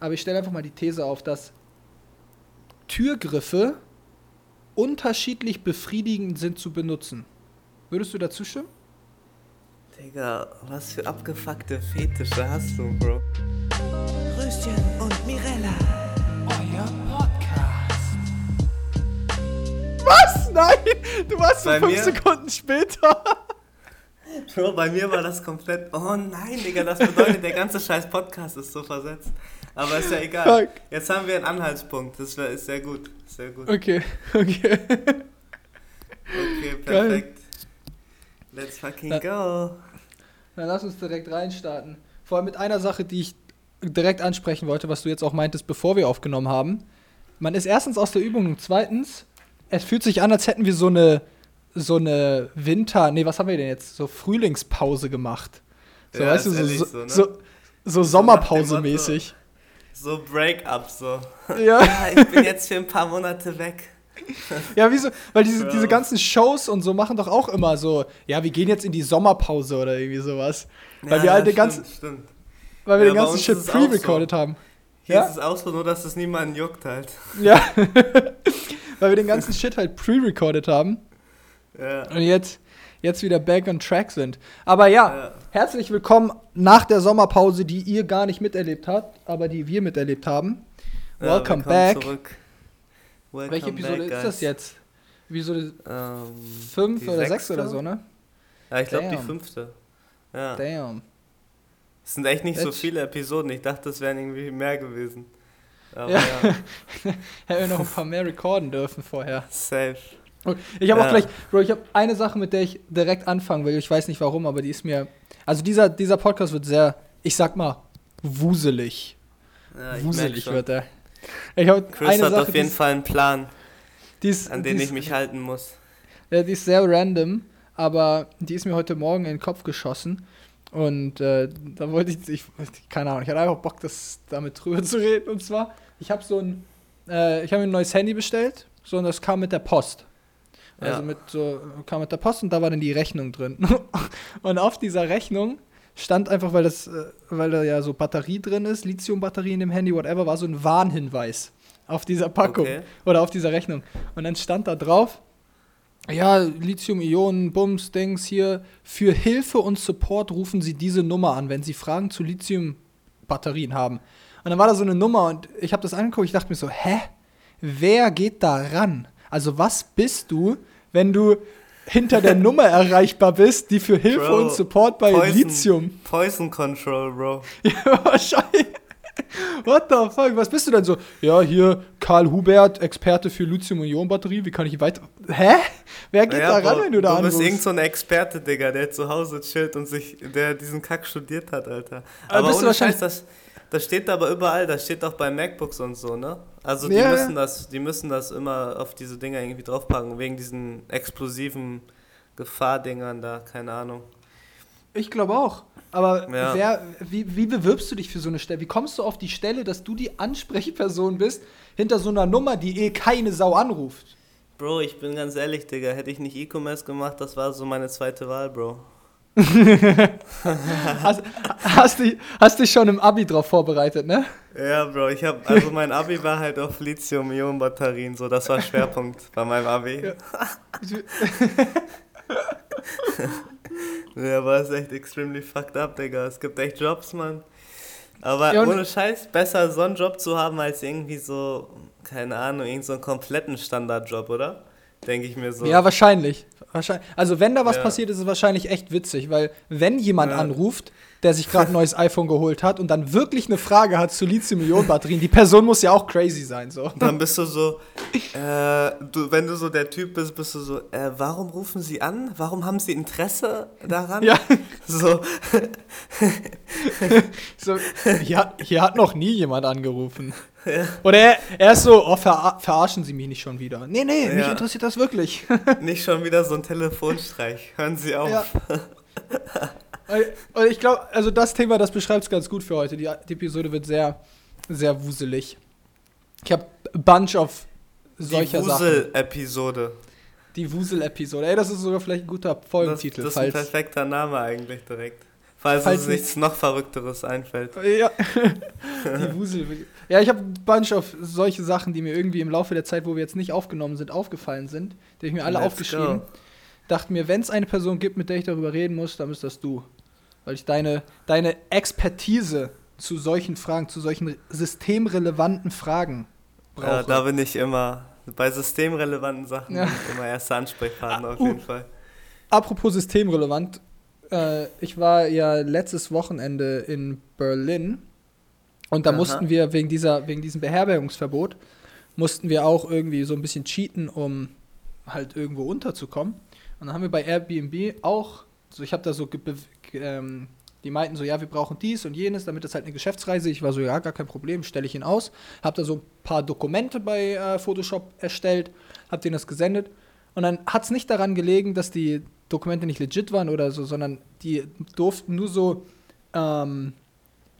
aber ich stelle einfach mal die These auf, dass Türgriffe unterschiedlich befriedigend sind zu benutzen. Würdest du dazu stimmen? Digga, was für abgefuckte Fetische hast du, Bro? Röschen und Mirella. Euer Podcast. Was? Nein! Du warst so Bei fünf mir? Sekunden später. Bro, bei mir war das komplett. Oh nein, Digga, das bedeutet, der ganze scheiß Podcast ist so versetzt. Aber ist ja egal. Fuck. Jetzt haben wir einen Anhaltspunkt. Das ist sehr gut. Sehr gut. Okay, okay. Okay, Geil. perfekt. Let's fucking Ja. go. Dann lass uns direkt reinstarten. Vor allem mit einer Sache, die ich direkt ansprechen wollte, was du jetzt auch meintest, bevor wir aufgenommen haben. Man ist erstens aus der Übung und zweitens, es fühlt sich an, als hätten wir so eine, so eine Winter-, nee, was haben wir denn jetzt? So Frühlingspause gemacht. So, Ja, weißt du, so, so, ne? so, so Sommerpause-mäßig. So Break-up, so. Ja. Ja, ich bin jetzt für ein paar Monate weg. Ja, wieso? Weil diese, Ja. diese ganzen Shows und so machen doch auch immer so, ja, wir gehen jetzt in die Sommerpause oder irgendwie sowas. Weil Ja, wir halt den ganzen, Stimmt. weil wir den ganzen Shit auch so. pre-recorded haben. Hier Ja? ist es auch so, nur dass es niemanden juckt halt. Ja. weil wir den ganzen Shit halt pre-recorded haben Ja. und jetzt, jetzt wieder back on track sind. Aber ja, Ja. herzlich willkommen nach der Sommerpause, die ihr gar nicht miterlebt habt, aber die wir miterlebt haben. Ja, Welcome back. Zurück. Welcome Welche Episode back, ist das jetzt? Episode Ähm, 5 die oder 6 sechste? oder so, ne? Ja, ich glaube die fünfte. Ja. Damn. Es sind echt nicht so That's- viele Episoden. Ich dachte, es wären irgendwie mehr gewesen. Aber Ja. ja, Hätten wir noch ein paar mehr recorden dürfen vorher. safe. Ich habe auch Ja. gleich, Bro, ich habe eine Sache, mit der ich direkt anfangen will. Ich weiß nicht warum, aber die ist mir. Also dieser, dieser Podcast wird sehr, ich sag mal, wuselig. Ja, wuselig wird er. Ich habe Chris eine hat Sache, auf jeden ist, Fall einen Plan, ist, an den ist, ich mich halten muss. Ja, die ist sehr random, aber die ist mir heute Morgen in den Kopf geschossen. Und äh, da wollte ich, ich, keine Ahnung, ich hatte einfach Bock, das damit drüber zu reden. Und zwar, ich habe so ein, äh, ich habe mir ein neues Handy bestellt, so und das kam mit der Post. Also Ja. mit so, kam mit der Post und da war dann die Rechnung drin. und auf dieser Rechnung stand einfach, weil das, äh, weil da ja so Batterie drin ist, Lithium-Batterie in dem Handy, whatever, war so ein Warnhinweis auf dieser Packung Okay. oder auf dieser Rechnung. Und dann stand da drauf, ja, Lithium-Ionen, Bums, Dings hier, für Hilfe und Support rufen Sie diese Nummer an, wenn Sie Fragen zu Lithium-Batterien haben. Und dann war da so eine Nummer und ich habe das angeguckt, ich dachte mir so, hä? Wer geht da ran? Also was bist du, wenn du hinter der Nummer erreichbar bist, die für Hilfe Bro, und Support bei Poison. Lithium Poison Control, Bro. ja, wahrscheinlich. What the fuck? Was bist du denn so? Ja, hier Karl Hubert, Experte für Lithium-Ionen-Batterie. Wie kann ich weiter. Hä? Wer geht Ja, da ran, wenn du da Du bist anrufst? irgend so ein Experte, Digga, der zu Hause chillt und sich, der diesen Kack studiert hat, Alter. Aber Aber bist du ohne wahrscheinlich- Scheiß, das, das steht aber überall, das steht auch bei MacBooks und so, ne? Also die Ja, ja. müssen das, die müssen das immer auf diese Dinger irgendwie draufpacken, wegen diesen explosiven Gefahrdingern da, keine Ahnung. Ich glaube auch. Aber Ja. wer, wie, wie bewirbst du dich für so eine Stelle? Wie kommst du auf die Stelle, dass du die Ansprechperson bist hinter so einer Nummer, die eh keine Sau anruft? Bro, ich bin ganz ehrlich, Digga, hätte ich nicht E-Commerce gemacht, das war so meine zweite Wahl, Bro. Hast, hast, dich, hast dich schon im Abi drauf vorbereitet, ne? Ja, Bro, ich hab, also mein Abi war halt auf Lithium-Ionen-Batterien, so, das war Schwerpunkt bei meinem Abi. Ja. Ja, aber es ist echt extremely fucked up, Digga. Es gibt echt Jobs, Mann. Aber Ja, ohne Scheiß, besser so einen Job zu haben, als irgendwie so, keine Ahnung, irgend so einen kompletten Standardjob, oder? Denke ich mir so. Ja, wahrscheinlich. wahrscheinlich. Also, wenn da was Ja. passiert, ist es wahrscheinlich echt witzig, weil, wenn jemand Ja. anruft, der sich gerade ein neues iPhone geholt hat und dann wirklich eine Frage hat zu Lithium-Ionen-Batterien, die Person muss ja auch crazy sein, so. Dann bist du so, äh, du, wenn du so der Typ bist, bist du so, äh, warum rufen sie an? Warum haben sie Interesse daran? Ja. So, So, hier, hier hat noch nie jemand angerufen. Oder er, er ist so, oh, ver, verarschen Sie mich nicht schon wieder. Nee, nee, mich Ja. interessiert das wirklich. nicht schon wieder so ein Telefonstreich. Hören Sie auf. Ja. Und ich glaube, also das Thema, das beschreibt es ganz gut für heute. Die, die Episode wird sehr, sehr wuselig. Ich habe a bunch of solcher Die Sachen. Wusel-Episode. Die Wusel-Episode. Ey, das ist sogar vielleicht ein guter Das, Folgentitel, das ist ein perfekter Name eigentlich direkt. Falls, Falls uns nichts noch Verrückteres einfällt. Ja, die Wusel. Ja, ich habe ein bunch of solche Sachen, die mir irgendwie im Laufe der Zeit, wo wir jetzt nicht aufgenommen sind, aufgefallen sind. Die habe ich mir alle Let's aufgeschrieben. go. Dachte mir, wenn es eine Person gibt, mit der ich darüber reden muss, dann ist das du. Weil ich deine, deine Expertise zu solchen Fragen, zu solchen systemrelevanten Fragen brauche. Ja, da bin ich immer bei systemrelevanten Sachen Ja. immer erster Ansprechpartner Ah, auf uh. jeden Fall. Apropos systemrelevant, äh, ich war ja letztes Wochenende in Berlin und da Aha. mussten wir wegen, dieser, wegen diesem Beherbergungsverbot, mussten wir auch irgendwie so ein bisschen cheaten, um halt irgendwo unterzukommen. Und dann haben wir bei Airbnb auch, so ich habe da so, ähm, die meinten so, ja, wir brauchen dies und jenes, damit das halt eine Geschäftsreise. Ich war so, ja, gar kein Problem, stelle ich ihn aus. Habe da so ein paar Dokumente bei äh, Photoshop erstellt, habe denen das gesendet. Und dann hat es nicht daran gelegen, dass die Dokumente nicht legit waren oder so, sondern die durften nur so, ähm,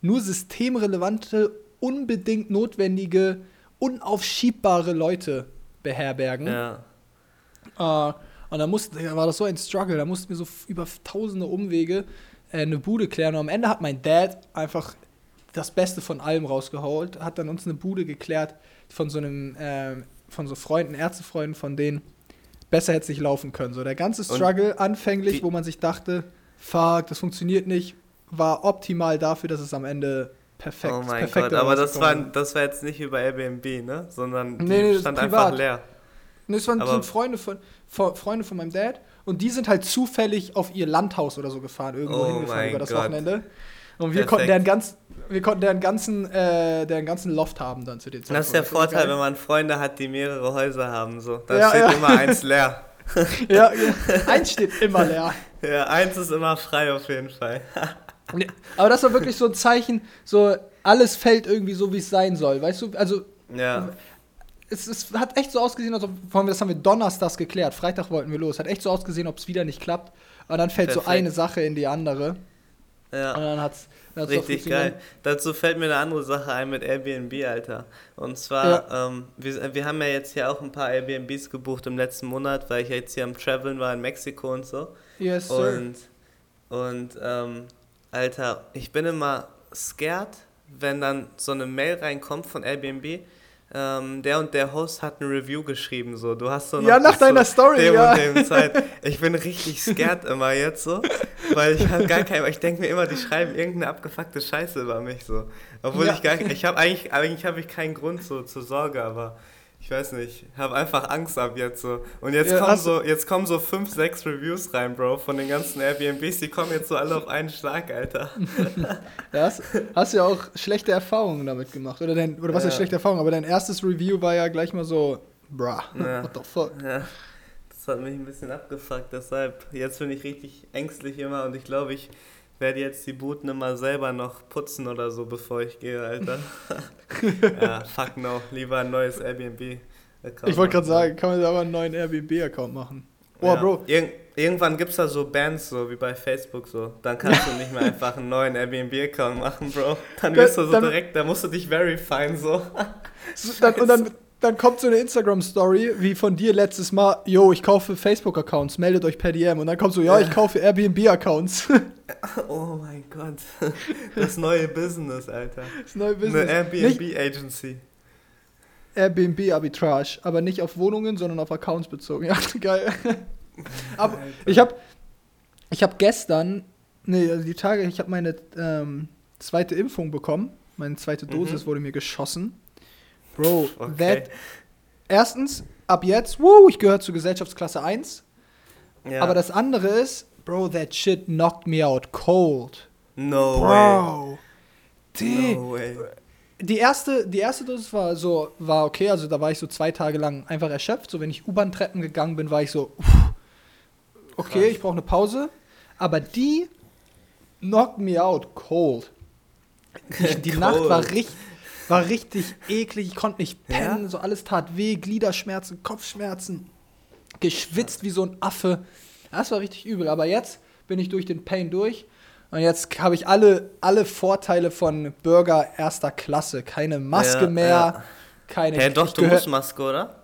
nur systemrelevante, unbedingt notwendige, unaufschiebbare Leute beherbergen. Ja. Äh, und dann musste, da war das so ein Struggle, da mussten wir so über tausende Umwege äh, eine Bude klären. Und am Ende hat mein Dad einfach das Beste von allem rausgeholt, hat dann uns eine Bude geklärt von so einem, ähm, von so Freunden, Ärztefreunden, von denen besser hätte es nicht laufen können. So der ganze Und Struggle anfänglich, wie- wo man sich dachte, fuck, das funktioniert nicht, war optimal dafür, dass es am Ende perfekt oh mein Gott, aber das war, das war jetzt nicht über Airbnb, ne? Sondern die Nee, nee, stand einfach leer. Ne, Das waren, sind Freunde von, von, Freunde von meinem Dad und die sind halt zufällig auf ihr Landhaus oder so gefahren, irgendwo Oh hingefahren über das Gott. Wochenende. Und wir Perfekt. konnten deren, ganz, wir konnten deren, ganzen, äh, deren ganzen Loft haben dann zu den Zeitpunkt. Das ist der war Vorteil, geil. wenn man Freunde hat, die mehrere Häuser haben. So. Da Ja, steht ja. immer eins leer. Ja, eins steht immer leer. Ja, eins ist immer frei auf jeden Fall. Nee, Aber das war wirklich so ein Zeichen, so alles fällt irgendwie so, wie es sein soll. Weißt du, also Ja. es, es hat echt so ausgesehen, als ob, vor allem das haben wir donnerstags geklärt, Freitag wollten wir los, hat echt so ausgesehen, ob es wieder nicht klappt. Und dann fällt so Perfekt. eine Sache in die andere. Und Ja. dann hat's, dann hat's Richtig geil. Dazu fällt mir eine andere Sache ein mit Airbnb, Alter. Und zwar, ähm, wir, wir haben ja jetzt hier auch ein paar Airbnbs gebucht im letzten Monat, weil ich jetzt hier am Traveln war in Mexiko und so. Yes, sir. Und, und ähm, Alter, ich bin immer scared, wenn dann so eine Mail reinkommt von Airbnb. Ähm, der und der Host hat eine Review geschrieben, so. Du hast so Ja, nach deiner Story, dem ja. und dem Zeit. Ich bin richtig scared immer jetzt so, weil ich habe gar kein, ich denke mir immer, die schreiben irgendeine abgefuckte Scheiße über mich so. Obwohl Ja. ich gar, ich habe eigentlich, eigentlich habe ich keinen Grund so zur Sorge, aber ich weiß nicht, habe einfach Angst ab jetzt so. Und jetzt Ja, kommen so, jetzt kommen so fünf, sechs Reviews rein, Bro, von den ganzen Airbnbs, die kommen jetzt so alle auf einen Schlag, Alter. Ja, hast, hast ja auch schlechte Erfahrungen damit gemacht. Oder, dein, oder was Ja. heißt schlechte Erfahrungen? Aber dein erstes Review war ja gleich mal so, bruh, Ja. what the fuck. Ja, das hat mich ein bisschen abgefuckt, deshalb, jetzt bin ich richtig ängstlich immer und ich glaube, ich werde jetzt die Buden immer selber noch putzen oder so, bevor ich gehe, Alter. ja, fuck no, lieber ein neues Airbnb. Ich wollte gerade sagen, kann man da aber einen neuen Airbnb-Account machen. Oh, ja. Bro, Irg irgendwann gibt es da so Bands, so wie bei Facebook so. Dann kannst du nicht mehr einfach einen neuen Airbnb-Account machen, Bro. Dann wirst du so Dann- direkt, da musst du dich verifyen, so. so, dann, und dann, dann kommt so eine Instagram-Story wie von dir letztes Mal, yo, ich kaufe Facebook-Accounts, meldet euch per DM. Und dann kommt so, ja, ich kaufe Airbnb-Accounts. Oh mein Gott. Das neue Business, Alter. das neue Eine Business. Nicht Airbnb-Agency. Airbnb-Arbitrage, aber nicht auf Wohnungen, sondern auf Accounts bezogen. Ja, geil. aber Alter. ich habe ich hab gestern, nee, also die Tage, ich habe meine ähm, zweite Impfung bekommen. Meine zweite Dosis Mhm. wurde mir geschossen. Bro, Okay. that, erstens, ab jetzt, woo, ich gehöre zur Gesellschaftsklasse 1. Ja. Aber das andere ist, Bro, that shit knocked me out cold. No way. Bro. Die, No way. die erste, die erste Dosis war so, war okay, also da war ich so zwei Tage lang einfach erschöpft. So, wenn ich U-Bahn-Treppen gegangen bin, war ich so, uff, okay, Krass. ich brauche eine Pause. Aber die knocked me out cold. Die, die Cold. Nacht war richtig, war richtig eklig. Ich konnte nicht Ja? pennen, so alles tat weh, Gliederschmerzen, Kopfschmerzen, geschwitzt wie so ein Affe. Das war richtig übel. Aber jetzt bin ich durch den Pain durch. Und jetzt habe ich alle, alle Vorteile von Bürger erster Klasse. Keine Maske Ja, mehr, ja. keine. Hä, doch, du musst Maske, oder?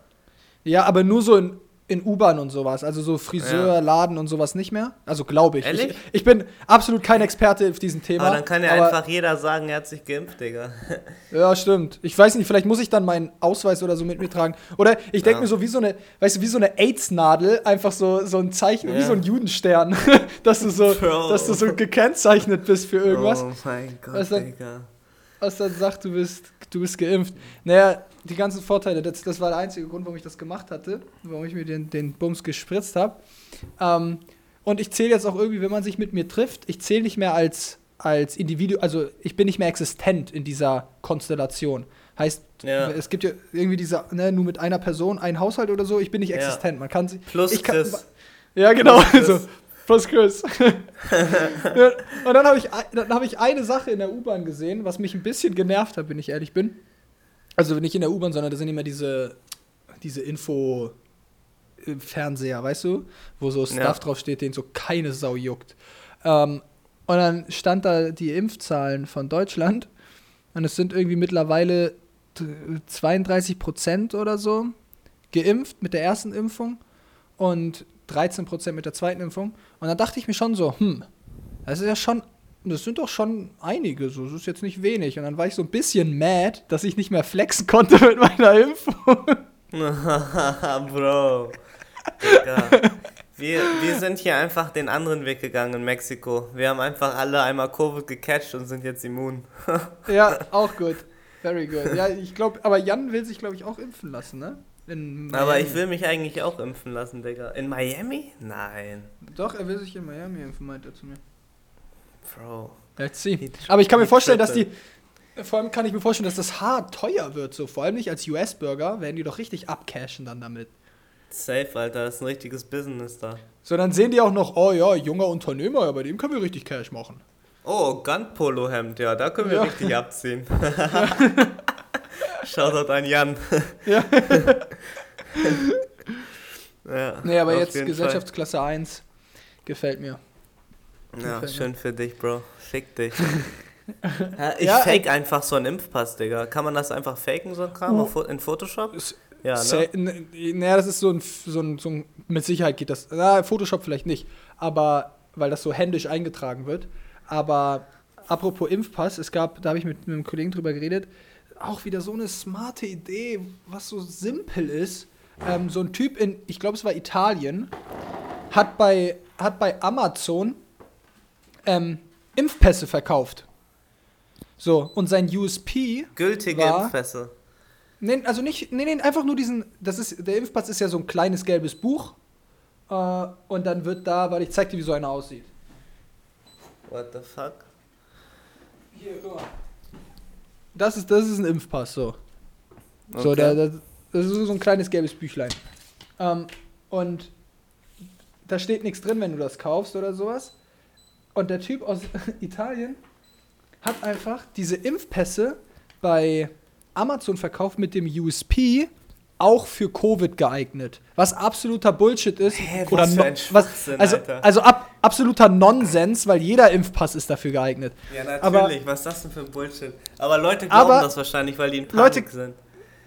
Ja, aber nur so in in U-Bahn und sowas. Also so Friseur, Ja. Laden und sowas nicht mehr. Also glaube ich. Ehrlich? ich. Ich bin absolut kein Experte auf diesem Thema. Aber dann kann ja einfach jeder sagen, er hat sich geimpft, Digga. Ja, stimmt. Ich weiß nicht, vielleicht muss ich dann meinen Ausweis oder so mit mir tragen. Oder ich denke Ja. mir so wie so eine, weißt du, wie so eine AIDS-Nadel, einfach so, so ein Zeichen, wie Ja. so ein Judenstern, dass du so, Bro. dass du so gekennzeichnet bist für irgendwas. Oh mein Gott, Was dann- Digga. Was dann sagt, du bist, du bist geimpft. Naja, die ganzen Vorteile, das, das war der einzige Grund, warum ich das gemacht hatte, warum ich mir den, den Bums gespritzt habe. Ähm, und ich zähle jetzt auch irgendwie, wenn man sich mit mir trifft, ich zähle nicht mehr als, als Individuum, also ich bin nicht mehr existent in dieser Konstellation. Heißt, Ja. es gibt ja irgendwie diese, ne, nur mit einer Person, ein Haushalt oder so, ich bin nicht existent. Man kann sich. Plus ich kann, Chris. Ja, genau. Plus Chris. So, plus Chris. und dann habe ich, dann hab ich eine Sache in der U-Bahn gesehen, was mich ein bisschen genervt hat, wenn ich ehrlich bin. Also nicht in der U-Bahn, sondern da sind immer diese, diese Info-Fernseher, weißt du? Wo so Stuff Ja. drauf steht, den so keine Sau juckt. Ähm, und dann stand da die Impfzahlen von Deutschland und es sind irgendwie mittlerweile t- 32 Prozent oder so geimpft mit der ersten Impfung und 13 Prozent mit der zweiten Impfung. Und dann dachte ich mir schon so, hm, das ist ja schon, das sind doch schon einige, so, das ist jetzt nicht wenig. Und dann war ich so ein bisschen mad, dass ich nicht mehr flexen konnte mit meiner Impfung. Bro. Digga. Wir, wir sind hier einfach den anderen Weg gegangen in Mexiko. Wir haben einfach alle einmal Covid gecatcht und sind jetzt immun. ja, auch gut. Very good. Ja, ich glaube, aber Jan will sich, glaube ich, auch impfen lassen, ne? In Aber ich will mich eigentlich auch impfen lassen, Digga. In Miami? Nein. Doch, er will sich in Miami impfen, meint er zu mir. Bro. Let's see. Aber ich kann mir vorstellen, dass die. Vor allem kann ich mir vorstellen, dass das hart teuer wird. So. Vor allem nicht als US-Bürger, werden die doch richtig abcashen dann damit. Safe, Alter. Das ist ein richtiges Business da. So, dann sehen die auch noch, oh ja, junger Unternehmer, ja, bei dem können wir richtig Cash machen. Oh, Gun-Polo-Hemd. Ja, da können wir Ja. richtig abziehen. Shoutout an Jan. Ja. ja, Nee, aber jetzt Gesellschaftsklasse 1 gefällt mir. Fall. Ja, gefällt mir. schön für dich, Bro. Fick dich. ja, ich Ja, fake einfach so einen Impfpass, Digga. Kann man das einfach faken, so ein Kram, Oh. in Photoshop? Ist- Ja, ne? Naja, das ist so ein, so, ein, so ein. Mit Sicherheit geht das. Na, Photoshop vielleicht nicht. Aber, weil das so händisch eingetragen wird. Aber apropos Impfpass, es gab, da habe ich mit, mit einem Kollegen drüber geredet, auch wieder so eine smarte Idee, was so simpel ist. Ähm, so ein Typ in, ich glaube, es war Italien, hat bei, hat bei Amazon ähm, Impfpässe verkauft. So, und sein USP Gültige war- Impfpässe. Nee, also nicht, nee, nee, einfach nur diesen, das ist, der Impfpass ist ja so ein kleines gelbes Buch. Äh, und dann wird da, weil ich zeig dir, wie so einer aussieht. What the fuck? Hier, guck mal. Das ist, das ist ein Impfpass, so. So, Okay. der, der, das ist so ein kleines gelbes Büchlein. Ähm, und da steht nichts drin, wenn du das kaufst oder sowas. Und der Typ aus Italien hat einfach diese Impfpässe bei Amazon verkauft mit dem USP auch für Covid geeignet. Was absoluter Bullshit ist. Hä, was oder für no- Schwachsinn, also, Alter. also ab, absoluter Nonsens, weil jeder Impfpass ist dafür geeignet. Ja, natürlich. Aber- Was ist das denn für ein Bullshit? Aber Leute glauben Aber- das wahrscheinlich, weil die in Leute- Panik sind.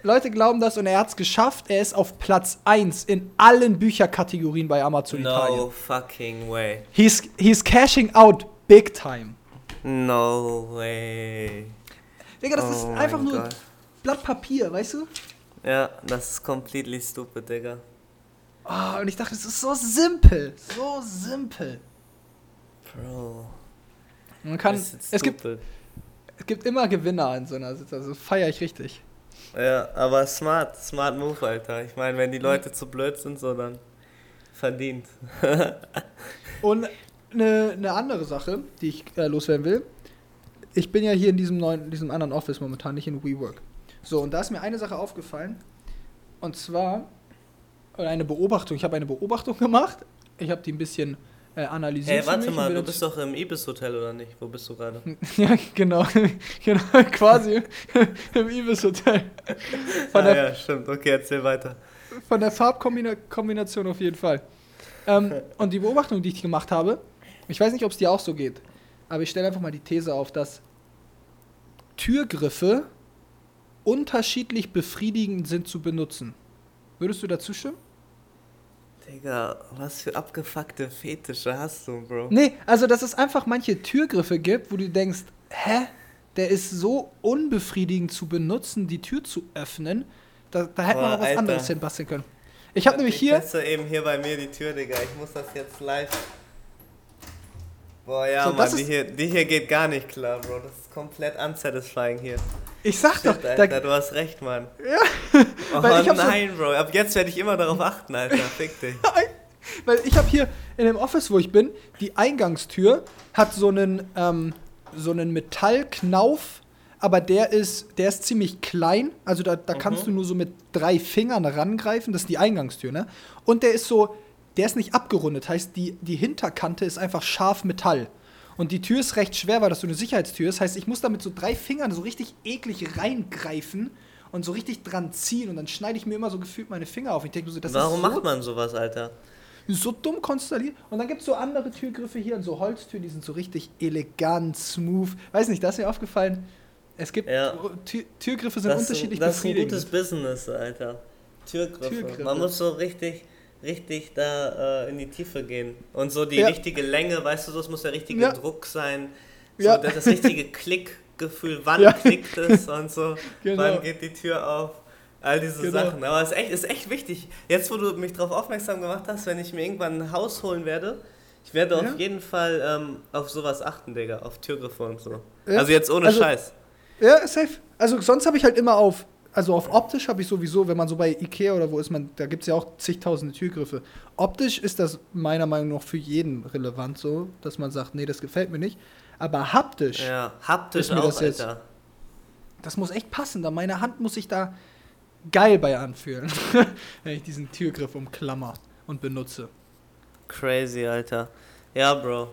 Leute glauben das und er hat es geschafft. Er ist auf Platz 1 in allen Bücherkategorien bei Amazon Italien. No fucking way. He's, he's cashing out big time. No way. Digga, das Oh ist einfach nur Gott. Blatt Papier, weißt du? Ja, das ist completely stupid, Digga. Oh, und ich dachte, es ist so simpel. So simpel. Bro. Man kann, es, gibt, es gibt immer Gewinner in so einer Situation. Also feiere ich richtig. Ja, aber smart, smart move, Alter. Ich meine, wenn die Leute zu blöd sind, so dann verdient. Und eine ne andere Sache, die ich äh, loswerden will. Ich bin ja hier in diesem neuen, diesem anderen Office momentan, nicht in WeWork. So, und da ist mir eine Sache aufgefallen. Und zwar, oder eine Beobachtung. Ich habe eine Beobachtung gemacht. Ich habe die ein bisschen äh, analysiert. Hey, warte mal, du bist doch im Ibis-Hotel, oder nicht? Wo bist du gerade? Ja, genau. genau, quasi im Ibis Hotel. Von ah, ja, stimmt. Okay, erzähl weiter. von der Farbkombination auf jeden Fall. Ähm, und die Beobachtung, die ich gemacht habe, ich weiß nicht, ob es dir auch so geht, aber ich stelle einfach mal die These auf, dass Türgriffe unterschiedlich befriedigend sind zu benutzen. Würdest du dazu stimmen? Digga, was für abgefuckte Fetische hast du, Bro? Nee, also dass es einfach manche Türgriffe gibt, wo du denkst, hä? Der ist so unbefriedigend zu benutzen, die Tür zu öffnen. Da, da hätte man noch was Alter. anderes hinbasteln können. Ich habe nämlich hier. Teste eben hier bei mir die Tür, Digga. Ich muss das jetzt live. Boah, ja, So, Mann, die hier, die hier geht gar nicht klar, Bro. Das ist komplett unsatisfying hier. Ich sag doch, Shit, Alter, da, du hast recht, Mann. Ja, Oh hab so- nein, Bro. Ab jetzt werde ich immer darauf achten, Alter. Fick dich. weil ich habe hier in dem Office, wo ich bin, die Eingangstür hat so einen, ähm, so einen Metallknauf, aber der ist, der ist ziemlich klein. Also da, da kannst du nur so mit drei Fingern rangreifen. Das ist die Eingangstür, ne? Und der ist so, der ist nicht abgerundet. Heißt, die, die Hinterkante ist einfach scharf Metall. Und die Tür ist recht schwer, weil das so eine Sicherheitstür ist. Heißt, ich muss da mit so drei Fingern so richtig eklig reingreifen und so richtig dran ziehen. Und dann schneide ich mir immer so gefühlt meine Finger auf. Ich denke so, das Warum ist so macht man sowas, Alter? so dumm konstelliert. Und dann gibt es so andere Türgriffe hier und so Holztüren, die sind so richtig elegant, smooth. Weiß nicht, da ist mir aufgefallen, es gibt Ja. Tür, Türgriffe sind Das, unterschiedlich ein- das ist ein gutes Business, Alter. Türgriffe. Türgriffe. Man muss so richtig, richtig da äh, in die Tiefe gehen. Und so die Ja. richtige Länge, weißt du, so, es muss der richtige Ja. Druck sein. So Ja. das, richtige Klickgefühl, wann klickt es und so, Genau. wann geht die Tür auf. All diese Genau. Sachen. Aber es ist echt, ist echt wichtig. Jetzt, wo du mich darauf aufmerksam gemacht hast, wenn ich mir irgendwann ein Haus holen werde, ich werde auf jeden Fall ähm, auf sowas achten, Digga. Auf Türgriffe und so. Also jetzt ohne Also- Scheiß. Ja, safe. Also sonst habe ich halt immer auf, also auf optisch habe ich sowieso, wenn man so bei Ikea oder wo ist man, da gibt es ja auch zigtausende Türgriffe. Optisch ist das meiner Meinung nach für jeden relevant so, dass man sagt, nee, das gefällt mir nicht. Aber haptisch, Ja, haptisch Ist mir auch, das jetzt- Alter. das muss echt passen. Da meine Hand muss sich da geil bei anfühlen, wenn ich diesen Türgriff umklammer und benutze. Crazy, Alter. Ja, Bro.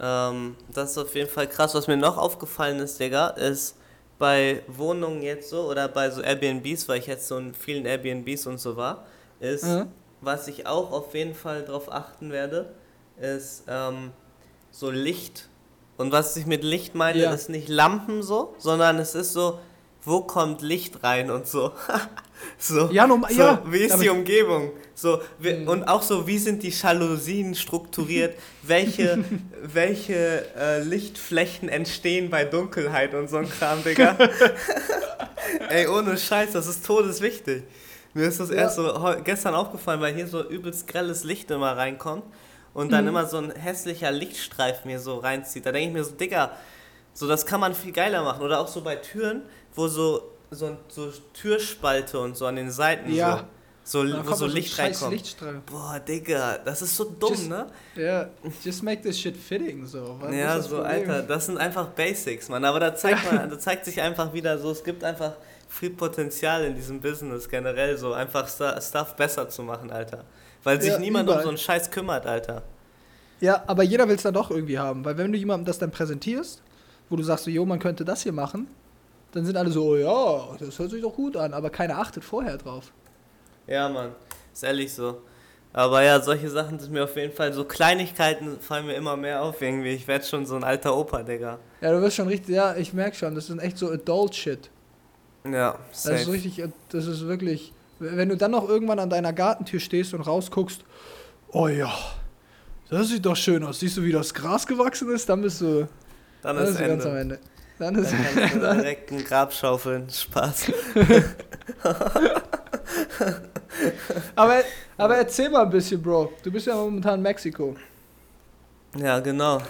Ähm, das ist auf jeden Fall krass. Was mir noch aufgefallen ist, Digga, ist bei Wohnungen jetzt so oder bei so Airbnbs, weil ich jetzt so in vielen Airbnbs und so war, ist, Ja. was ich auch auf jeden Fall drauf achten werde, ist ähm, so Licht. Und was ich mit Licht meine, Ja. ist nicht Lampen so, sondern es ist so, wo kommt Licht rein und so. so, Ja, norm- so ja, wie ist die Umgebung? So, wie, Mhm. und auch so, wie sind die Jalousien strukturiert? welche welche äh, Lichtflächen entstehen bei Dunkelheit und so ein Kram, Digga? Ey, ohne Scheiß, das ist todeswichtig. Mir ist das Ja. erst so gestern aufgefallen, weil hier so übelst grelles Licht immer reinkommt und dann Mhm. immer so ein hässlicher Lichtstreifen mir so reinzieht. Da denke ich mir so, Digga, so das kann man viel geiler machen. Oder auch so bei Türen, wo so, so, so Türspalte und so an den Seiten Ja. so, so, wo so Licht reinkommt. Lichtstrahl. Boah, Digga, das ist so dumm, Just- ne? Ja, just make this shit fitting so. Was Ja, so, Problem? Alter, das sind einfach Basics, Mann. Aber da zeigt, man, da zeigt sich einfach wieder so, es gibt einfach viel Potenzial in diesem Business generell, so einfach Stuff besser zu machen, Alter. Weil sich Ja, niemand überall. um so einen Scheiß kümmert, Alter. Ja, aber jeder will es dann doch irgendwie haben. Weil wenn du jemandem das dann präsentierst, wo du sagst so, jo, man könnte das hier machen, dann sind alle so, oh ja, das hört sich doch gut an, aber keiner achtet vorher drauf. Ja, Mann, ist ehrlich so. Aber ja, solche Sachen sind mir auf jeden Fall, so Kleinigkeiten fallen mir immer mehr auf irgendwie. Ich werde schon so ein alter Opa, Digga. Ja, du wirst schon richtig, ja, ich merk schon, das ist echt so Adult-Shit. Ja, Das ist safe. richtig, das ist wirklich, wenn du dann noch irgendwann an deiner Gartentür stehst und rausguckst, oh ja, das sieht doch schön aus. Siehst du, wie das Gras gewachsen ist? Dann bist du, Dann dann ist bist du ganz am Ende. Dann Dann ist, kannst du direkt ein Grab schaufeln. Spaß. aber, aber erzähl mal ein bisschen, Bro. Du bist ja momentan in Mexiko. Ja, genau.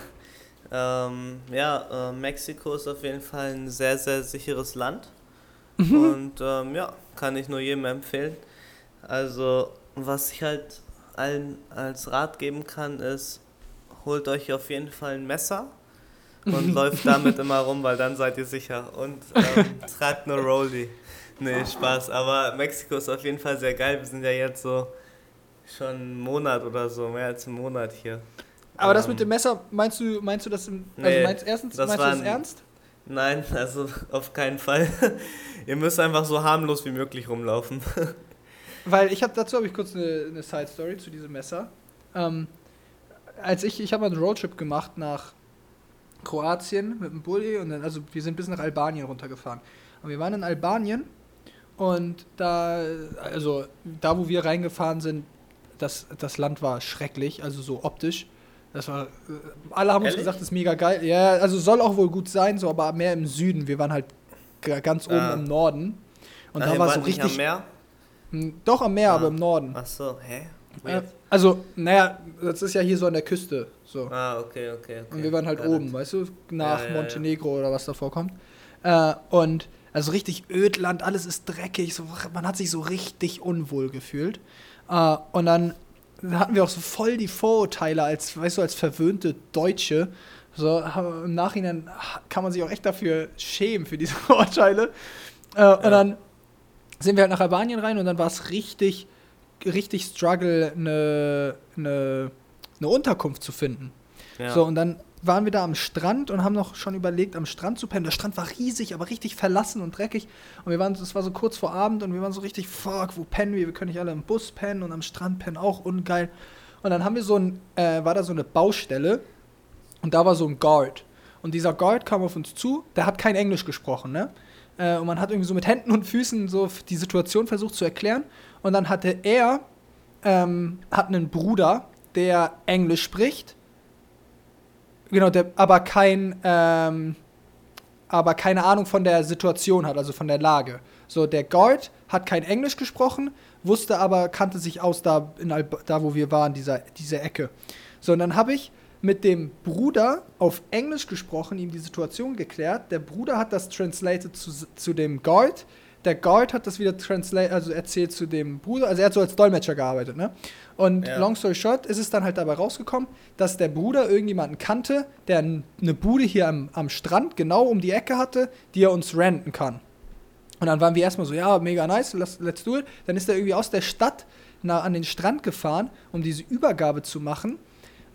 Ähm, ja, äh, Mexiko ist auf jeden Fall ein sehr, sehr sicheres Land. Und ähm, ja, kann ich nur jedem empfehlen. Also, was ich halt allen als Rat geben kann, ist, holt euch auf jeden Fall ein Messer und läuft damit immer rum, weil dann seid ihr sicher. Und ähm, tragt eine Rolli. Nee, Spaß. Aber Mexiko ist auf jeden Fall sehr geil. Wir sind ja jetzt so schon einen Monat oder so, mehr als einen Monat hier. Aber das Ähm, mit dem Messer, meinst du, meinst du das im, also Nee, meinst erstens, das meinst du das ein- ernst? Nein, also auf keinen Fall. Ihr müsst einfach so harmlos wie möglich rumlaufen. Weil ich habe dazu habe ich kurz eine, eine Side Story zu diesem Messer. Ähm, als ich ich habe mal einen Roadtrip gemacht nach Kroatien mit dem Bulli und dann also wir sind bis nach Albanien runtergefahren. Und wir waren in Albanien und da also da wo wir reingefahren sind, das, das Land war schrecklich, also so optisch. Das war, äh, alle haben uns Ehrlich? gesagt, das ist mega geil. Ja, also soll auch wohl gut sein, so, aber mehr im Süden. Wir waren halt ganz oben Ah. im Norden. Und da war so richtig. Am Meer? Hm, Doch am Meer, Ah. aber im Norden. Ach so, hä? Weird. also, naja, das ist ja hier so an der Küste. So. Ah, okay, okay, okay. Und wir waren halt it. oben, weißt du, nach Ja, ja, ja. Montenegro oder was davor kommt. Äh, und also richtig Ödland, alles ist dreckig, so, man hat sich so richtig unwohl gefühlt. Äh, und dann hatten wir auch so voll die Vorurteile als, weißt du, als verwöhnte Deutsche. So, im Nachhinein kann man sich auch echt dafür schämen, für diese Vorurteile. Äh, Und dann sind wir halt nach Albanien rein und dann war es richtig, richtig Struggle, eine, eine, eine Unterkunft zu finden. Ja. So, und dann waren wir da am Strand und haben noch schon überlegt, am Strand zu pennen. Der Strand war riesig, aber richtig verlassen und dreckig. Und wir waren, es war so kurz vor Abend und wir waren so richtig, fuck, wo pennen wir? Wir können nicht alle im Bus pennen und am Strand pennen, auch ungeil. Und dann haben wir so ein, äh, war da so eine Baustelle und da war so ein Guard. Und dieser Guard kam auf uns zu, der hat kein Englisch gesprochen, ne? Äh, und man hat irgendwie so mit Händen und Füßen so die Situation versucht zu erklären. Und dann hatte er, ähm, hat einen Bruder, der Englisch spricht. Genau, der aber kein, ähm, aber keine Ahnung von der Situation hat, also von der Lage. So, der Guard hat kein Englisch gesprochen, wusste aber, kannte sich aus da, in Alba, da wo wir waren, dieser, diese Ecke. So, und dann habe ich mit dem Bruder auf Englisch gesprochen, ihm die Situation geklärt. Der Bruder hat das translated zu, zu dem Guard. Der Guard hat das wieder translate, also erzählt zu dem Bruder. Also er hat so als Dolmetscher gearbeitet, ne? Und Ja. long story short ist es dann halt dabei rausgekommen, dass der Bruder irgendjemanden kannte, der eine Bude hier am, am Strand genau um die Ecke hatte, die er uns renten kann. Und dann waren wir erstmal so, ja, mega nice, let's, let's do it. Dann ist er irgendwie aus der Stadt nach, an den Strand gefahren, um diese Übergabe zu machen.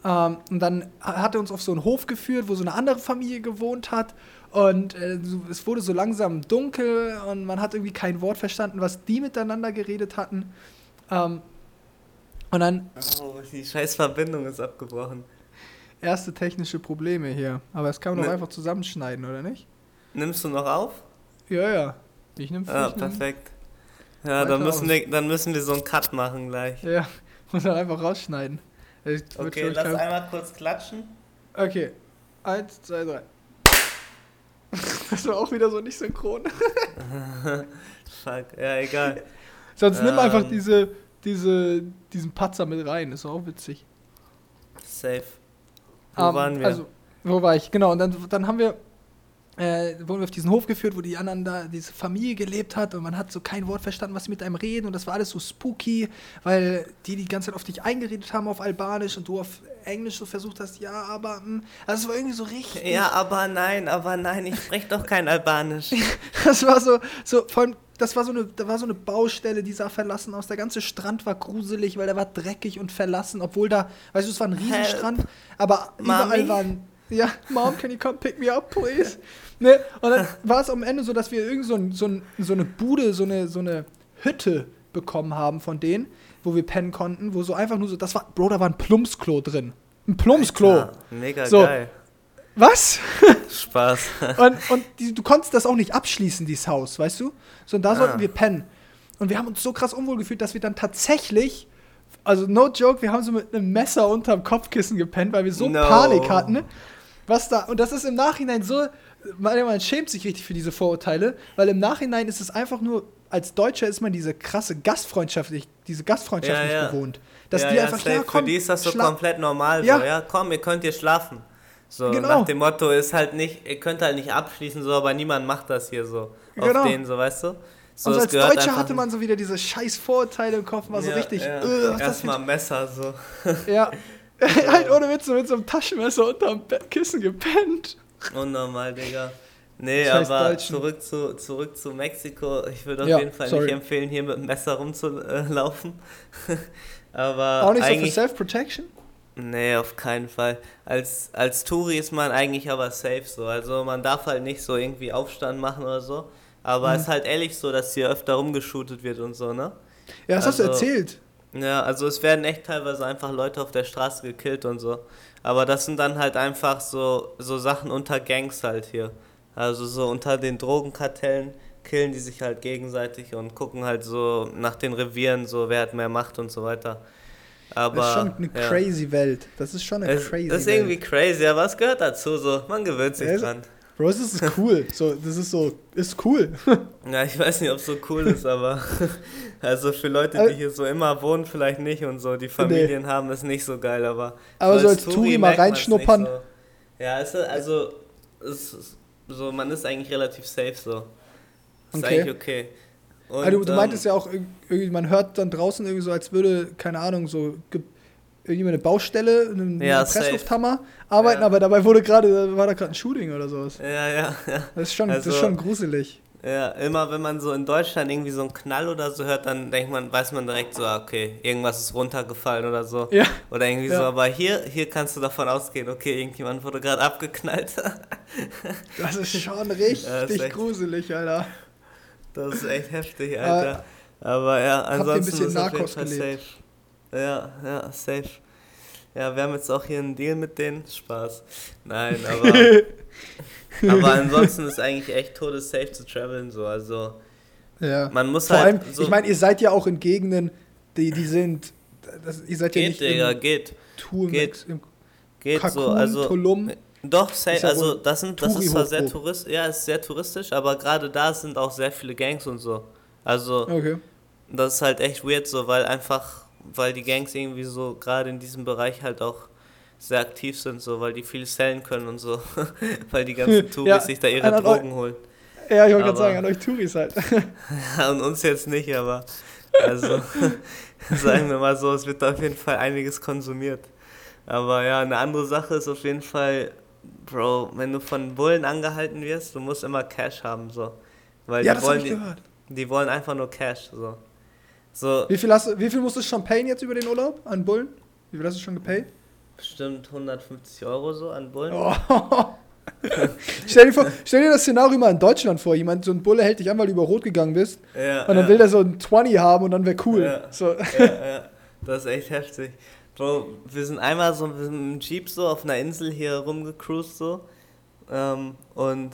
Ähm, und dann hat er uns auf so einen Hof geführt, wo so eine andere Familie gewohnt hat. Und äh, es wurde so langsam dunkel und man hat irgendwie kein Wort verstanden, was die miteinander geredet hatten. Ähm, und dann Oh, die scheiß Verbindung ist abgebrochen. erste technische Probleme hier. Aber das kann man doch Ne. einfach zusammenschneiden, oder nicht? Nimmst du noch auf? Ja, ja. Ich nehme Ja, ich nehm- perfekt. Ja, dann müssen, wir, dann müssen wir so einen Cut machen gleich. Ja, muss dann einfach rausschneiden. Ich Okay, lass einmal kurz klatschen. Okay. Eins, zwei, drei. Das war auch wieder so nicht synchron. Fuck, ja, egal. Sonst nimm Ähm. einfach diese, diese, diesen Patzer mit rein. Ist auch witzig. Safe. Wo Ähm, waren wir? Also, wo war ich? Genau, und dann, dann haben wir, äh, wurden wir auf diesen Hof geführt, wo die anderen da, diese Familie gelebt hat und man hat so kein Wort verstanden, was sie mit einem reden und das war alles so spooky, weil die die ganze Zeit auf dich eingeredet haben auf Albanisch und du auf Englisch so versucht hast, ja, aber, mh. also es war irgendwie so richtig. ja, aber nein, aber nein, ich spreche doch kein Albanisch. Das war so, so vor allem, das war so eine, da war so eine Baustelle, die sah verlassen aus. Der ganze Strand war gruselig, weil der war dreckig und verlassen, obwohl da, weißt du, es war ein Riesenstrand, aber überall Mami? waren, ja, Mom, can you come pick me up, please? ne? Und dann war es am Ende so, dass wir irgend so, ein, so, ein, so eine Bude, so eine, so eine Hütte bekommen haben von denen, wo wir pennen konnten, wo so einfach nur so, das war, Bro, da war ein Plumpsklo drin. Ein Plumpsklo. Alter, mega So. geil. Was? Spaß. Und, und die, du konntest das auch nicht abschließen, dieses Haus, weißt du? So, und da sollten Ah. wir pennen. Und wir haben uns so krass unwohl gefühlt, dass wir dann tatsächlich, also no joke, wir haben so mit einem Messer unterm Kopfkissen gepennt, weil wir so No. Panik hatten. Was da, und das ist im Nachhinein so, man, man schämt sich richtig für diese Vorurteile, weil im Nachhinein ist es einfach nur, als Deutscher ist man diese krasse Gastfreundschaft, diese Gastfreundschaft Ja, nicht ja. gewohnt. Dass ja, die ja, einfach, safe. ja, komm, Für die ist das so komplett normal. Ja. So, ja, komm, ihr könnt hier schlafen. So, Genau. nach dem Motto ist halt nicht, ihr könnt halt nicht abschließen, so, aber niemand macht das hier so. Genau. Auf denen, so, weißt du? So, und als Deutscher hatte man so wieder diese scheiß Vorurteile im Kopf, war so richtig, ja. äh, was Erstmal Messer, so. Ja. halt ohne Witz, mit so einem Taschenmesser unterm Bettkissen gepennt. Unnormal, Digga. Nee, Scheiß aber Deutschen. zurück zu, zurück zu Mexiko. Ich würde auf Ja, jeden Fall sorry. nicht empfehlen, hier mit dem Messer rumzulaufen. aber Auch nicht so für Self-Protection? Nee, auf keinen Fall. Als, als Touri ist man eigentlich aber safe so. Also man darf halt nicht so irgendwie Aufstand machen oder so. Aber Mhm. es ist halt ehrlich so, dass hier öfter rumgeshootet wird und so, ne? Ja, das hast du Also- erzählt. Ja, also es werden echt teilweise einfach Leute auf der Straße gekillt und so. Aber das sind dann halt einfach so, so Sachen unter Gangs halt hier. Also so unter den Drogenkartellen killen die sich halt gegenseitig und gucken halt so nach den Revieren, so wer hat mehr Macht und so weiter. Aber, das ist schon eine ja. crazy Welt. Das ist schon eine Es, crazy das ist Welt. irgendwie crazy, aber es gehört dazu so. Man gewöhnt sich Ja, es- dran. Bro, das ist cool. So, das ist so, ist cool. Ja, ich weiß nicht, ob es so cool ist, aber also für Leute, Aber- die hier so immer wohnen, vielleicht nicht und so, die Familien haben, ist nicht so geil, aber. Aber so als Touri mal reinschnuppern. So. Ja, es ist, also, es ist so, man ist eigentlich relativ safe so. Ist Okay. eigentlich okay. Und, Aber du, du ähm, meintest ja auch, irg- irgendwie, man hört dann draußen irgendwie so, als würde, keine Ahnung, so ge- irgendjemand eine Baustelle, einen Ja. Presslufthammer arbeiten, Ja. aber dabei wurde gerade, war da gerade ein Shooting oder sowas. Ja, ja, ja. Das ist schon, das Also- ist schon gruselig. Ja, immer wenn man so in Deutschland irgendwie so einen Knall oder so hört, dann denkt man, weiß man direkt so, ah, okay, irgendwas ist runtergefallen oder so. Ja. Oder irgendwie Ja. so, aber hier, hier kannst du davon ausgehen, okay, irgendjemand wurde gerade abgeknallt. Das ist schon richtig Ja, das ist echt- gruselig, Alter. Das ist echt heftig, Alter. Aber ja, ansonsten bisschen ist auf jeden Fall gelebt? safe. Ja, ja, safe. Ja, wir haben jetzt auch hier einen Deal mit denen. Spaß. Nein, aber, aber ansonsten ist eigentlich echt todessafe zu traveln so. Also Ja. man muss Vor halt allem, so ich meine, ihr seid ja auch in Gegenden, die, die sind, das, ihr seid ja geht, nicht Digga, in geht. Tour, geht. im Geht so, Kakun, also Tulum. Doch, safe, ja also das, sind, das ist zwar sehr touristisch, ja, ist sehr touristisch, aber gerade da sind auch sehr viele Gangs und so. Also Okay. das ist halt echt weird so, weil einfach, weil die Gangs irgendwie so gerade in diesem Bereich halt auch sehr aktiv sind, so, weil die viel sellen können und so, weil die ganzen Touris Ja, sich da ihre Drogen holen. Ja, ich wollte gerade sagen, an euch Touris halt. Ja, und uns jetzt nicht, aber also sagen wir mal so, es wird auf jeden Fall einiges konsumiert. Aber ja, eine andere Sache ist auf jeden Fall, Bro, wenn du von Bullen angehalten wirst, du musst immer Cash haben, so. Weil ja, die das wollen ich die, gehört. die wollen einfach nur Cash, so. So, Wie viel, hast, du- wie viel musstest du schon payen jetzt über den Urlaub an Bullen? Wie viel hast du schon gepaid? Bestimmt 150 Euro so an Bullen. Oh. stell, dir vor, stell dir das Szenario mal in Deutschland vor. Jemand, so ein Bulle hält dich an, weil du über Rot gegangen bist. Ja, Und dann ja. will der so ein 20 haben und dann wäre cool. Ja. So. das ist echt heftig. Bro, wir sind einmal so sind im Jeep so auf einer Insel hier rumgecruised so. Ähm, und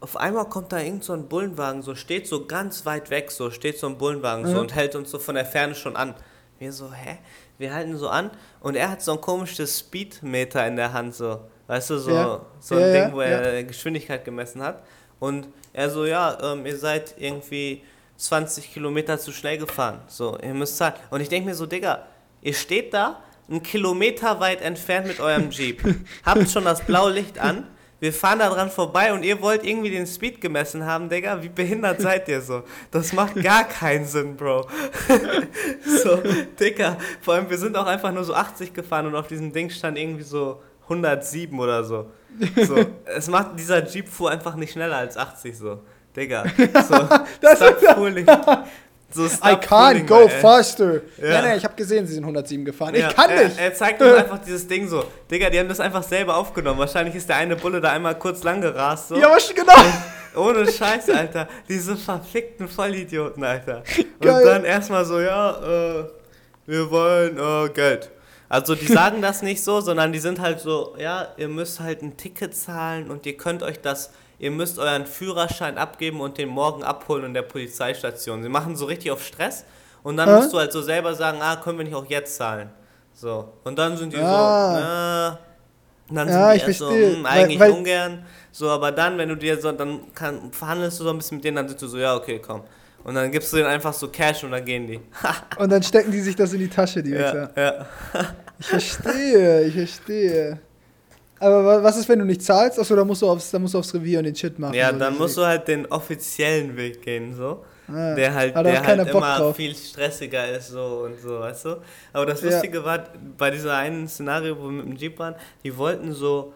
auf einmal kommt da irgend so ein Bullenwagen, so steht so ganz weit weg, so steht so ein Bullenwagen so Mhm. und hält uns so von der Ferne schon an. Wir so, hä? Wir halten so an und er hat so ein komisches Speedmeter in der Hand so. Weißt du, so, Ja. so ein Ja, Ding, wo er Geschwindigkeit gemessen hat. Und er so, ja, ähm, ihr seid irgendwie 20 Kilometer zu schnell gefahren. So, ihr müsst zahlen. Und ich denke mir so, Digga, ihr steht da, einen Kilometer weit entfernt mit eurem Jeep. Habt schon das blaue Licht an. Wir fahren da dran vorbei und ihr wollt irgendwie den Speed gemessen haben, Digga. Wie behindert seid ihr so? Das macht gar keinen Sinn, Bro. so, Digga. Vor allem, wir sind auch einfach nur so 80 gefahren und auf diesem Ding stand irgendwie so 107 oder so. So, es macht, dieser Jeep fuhr einfach nicht schneller als 80 so. Digga. So, Das stop fooling. So, I can't go ass. faster. Ja. Nee, nee, ich habe gesehen, sie sind 107 gefahren. Ja, ich kann er, nicht. Er zeigt uns einfach dieses Ding so. Digga, die haben das einfach selber aufgenommen. Wahrscheinlich ist der eine Bulle da einmal kurz lang gerast. So. Ja, aber schon genau. Ohne Scheiß, Alter. Diese verfickten Vollidioten, Alter. Und Geil. dann erstmal so, ja, äh, wir wollen äh, Geld. Also die sagen das nicht so, sondern die sind halt so, ja, ihr müsst halt ein Ticket zahlen und ihr könnt euch das, ihr müsst euren Führerschein abgeben und den morgen abholen in der Polizeistation. Sie machen so richtig auf Stress und dann Hä? musst du halt so selber sagen, ah, können wir nicht auch jetzt zahlen. So. Und dann sind die Ah. so, und dann Ja, sind ich die erst so, verstehe. hm, Weil- eigentlich weil- ungern. So, aber dann, wenn du dir so, dann kann, verhandelst du so ein bisschen mit denen, dann sind du so, ja, okay, komm. Und dann gibst du denen einfach so Cash und dann gehen die. Und dann stecken die sich das in die Tasche, die ja, Wichser. ja. Ich verstehe, ich verstehe. Aber wa- was ist, wenn du nicht zahlst? Achso, dann musst du aufs, dann musst du aufs Revier und den Shit machen. ja, dann musst du halt den offiziellen Weg gehen, so. Ah, Der halt, der halt Bock immer drauf. viel stressiger ist, so und so, weißt du? Aber das Ja. Lustige war, bei dieser einen Szenario, wo wir mit dem Jeep waren, die wollten so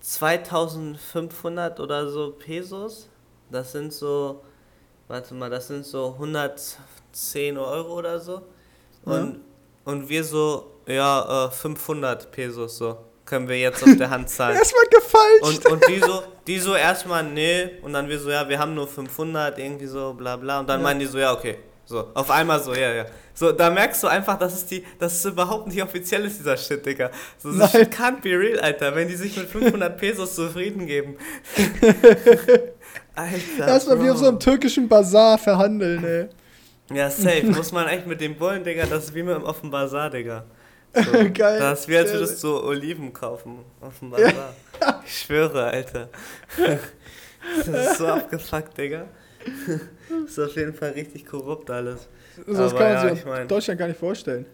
2500 oder so Pesos. Das sind so, warte mal, das sind so 110 Euro oder so. Und, und wir so, ja, äh, 500 Pesos so. Können wir jetzt auf der Hand zahlen. Erstmal gefalscht. Und, und die so, die so erstmal, nee, und dann wir so, ja, wir haben nur 500, irgendwie so, bla bla. Und dann Ja. meinen die so, ja, okay. So, auf einmal so, ja, ja. So, da merkst du einfach, dass es die, dass es überhaupt nicht offiziell ist, dieser Shit, Digga. So, das Nein. shit can't be real, Alter, wenn die sich mit 500 Pesos zufrieden geben. Alter. Erstmal wie auf so einem türkischen Bazar verhandeln, ey. Ja, safe. Muss man echt mit dem Bullen, Digga, das ist wie mit dem auf dem Bazar, Digga. So. Geil. Das ist wie als würdest du Oliven kaufen auf dem Bazar. Ich schwöre, Alter. Das ist so abgefuckt, Digga. Das ist auf jeden Fall richtig korrupt alles. Also das Aber kann man ja, sich ich in mein- Deutschland gar nicht vorstellen.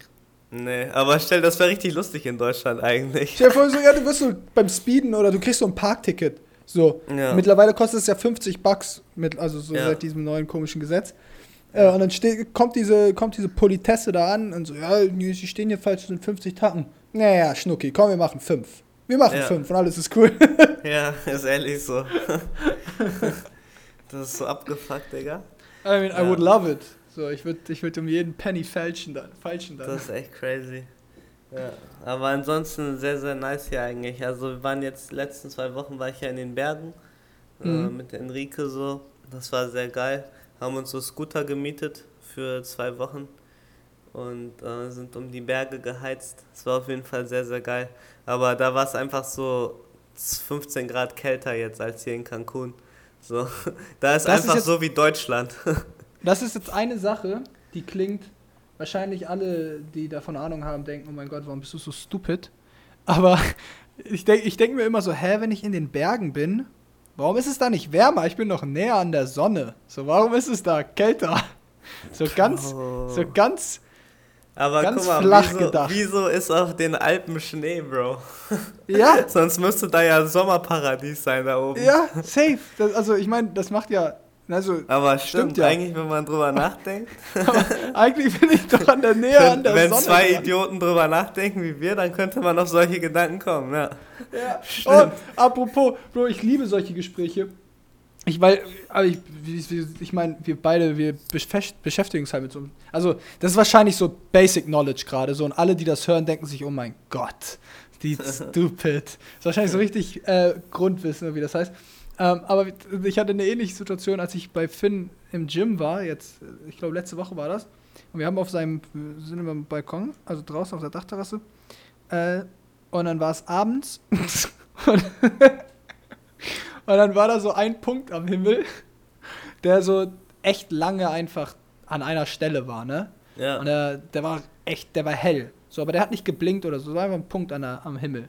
Nee, aber stell, das wäre richtig lustig in Deutschland eigentlich. Stell dir vor, so, ja, du wirst so beim Speeden oder du kriegst so ein Parkticket. So. Ja. Mittlerweile kostet es ja 50 Bucks, mit, also so Ja. seit diesem neuen komischen Gesetz. Äh, und dann steht, kommt, diese, kommt diese Politesse da an und so, ja, sie stehen hier falsch, das sind 50 Tacken. Naja, Schnucki, komm, wir machen fünf. Wir machen Ja. fünf und alles ist cool. Ja, ist ehrlich so. Das ist so abgefuckt, Digga. I mean, I Ja. would love it. So, ich würde ich würd um jeden Penny fälschen dann. Falschen dann. Das ist echt crazy. Ja, aber ansonsten sehr, sehr nice hier eigentlich. Also wir waren jetzt, die letzten zwei Wochen war ich ja in den Bergen äh, Mhm. mit Enrique so. Das war sehr geil. Haben uns so Scooter gemietet für zwei Wochen und äh, sind um die Berge geheizt. Das war auf jeden Fall sehr, sehr geil. Aber da war es einfach so 15 Grad kälter jetzt als hier in Cancun. So, da ist Das ist einfach jetzt- so wie Deutschland. Das ist jetzt eine Sache, die klingt, wahrscheinlich alle, die davon Ahnung haben, denken, oh mein Gott, warum bist du so stupid? Aber ich denke ich denk mir immer so, hä, wenn ich in den Bergen bin, warum ist es da nicht wärmer? Ich bin doch näher an der Sonne. So, warum ist es da kälter? So ganz, Oh. so ganz, Aber Ganz guck mal, flach wieso, gedacht. wieso ist auf den Alpen Schnee, Bro? ja, Sonst müsste da ja Sommerparadies sein da oben. ja, safe. Das, also ich meine, das macht ja, also Aber Stimmt stimmt, ja. eigentlich, wenn man drüber nachdenkt. eigentlich bin ich doch an der Nähe an wenn der wenn Sonne. zwei dran. Idioten drüber nachdenken wie wir, dann könnte man auf solche Gedanken kommen, ja. Ja. Stimmt. Und apropos, Bro, ich liebe solche Gespräche. Ich, weil, aber ich, ich meine, wir beide, wir beschäft- beschäftigen uns halt mit so. Also, das ist wahrscheinlich so Basic Knowledge gerade so. Und alle, die das hören, denken sich, oh mein Gott, die stupid. Das ist wahrscheinlich so richtig äh, Grundwissen, wie das heißt. Ähm, aber ich hatte eine ähnliche Situation, als ich bei Finn im Gym war. Jetzt, ich glaube, letzte Woche war das. Und wir haben auf seinem, wir sind immer am Balkon, also draußen auf der Dachterrasse. Äh, und dann war es abends. und, und dann war da so ein Punkt am Himmel, der so echt lange einfach an einer Stelle war, ne? Ja. Und der, der war echt, der war hell. So, aber der hat nicht geblinkt oder so, es war einfach ein Punkt an der, am Himmel.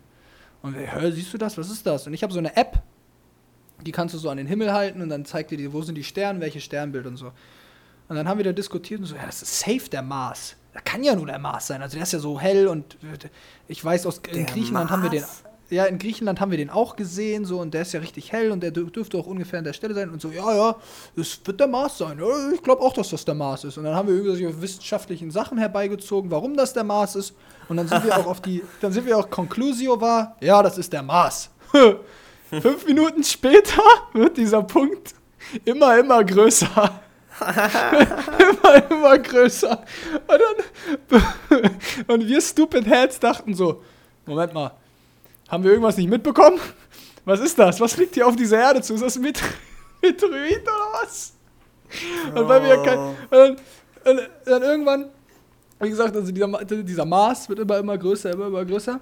Und wir, hä, siehst du das? Was ist das? Und ich habe so eine App, die kannst du so an den Himmel halten und dann zeigt dir die, wo sind die Sterne, welche Sternbild und so. Und dann haben wir da diskutiert und so, ja, das ist safe der Mars. Das kann ja nur der Mars sein. Also der ist ja so hell und ich weiß, aus in Griechenland haben wir den. Mars? Ja, in Griechenland haben wir den auch gesehen, so, und der ist ja richtig hell und der dür- dürfte auch ungefähr an der Stelle sein. Und so, ja, ja, das wird der Mars sein. Ja, ich glaube auch, dass das der Mars ist. Und dann haben wir irgendwelche wissenschaftlichen Sachen herbeigezogen, warum das der Mars ist. Und dann sind wir auch auf die, dann sind wir auch, Conclusio war, ja, das ist der Mars. Fünf Minuten später wird dieser Punkt immer, immer größer. immer, immer größer. Und, dann, und wir Stupid Heads dachten so, Moment mal, haben wir irgendwas nicht mitbekommen? Was ist das? Was fliegt hier auf dieser Erde zu? Ist das ein Met Meteorit oder was? Und weil wir kein, und dann, und dann irgendwann, wie gesagt, also dieser, dieser Mars wird immer, immer größer, immer, immer größer.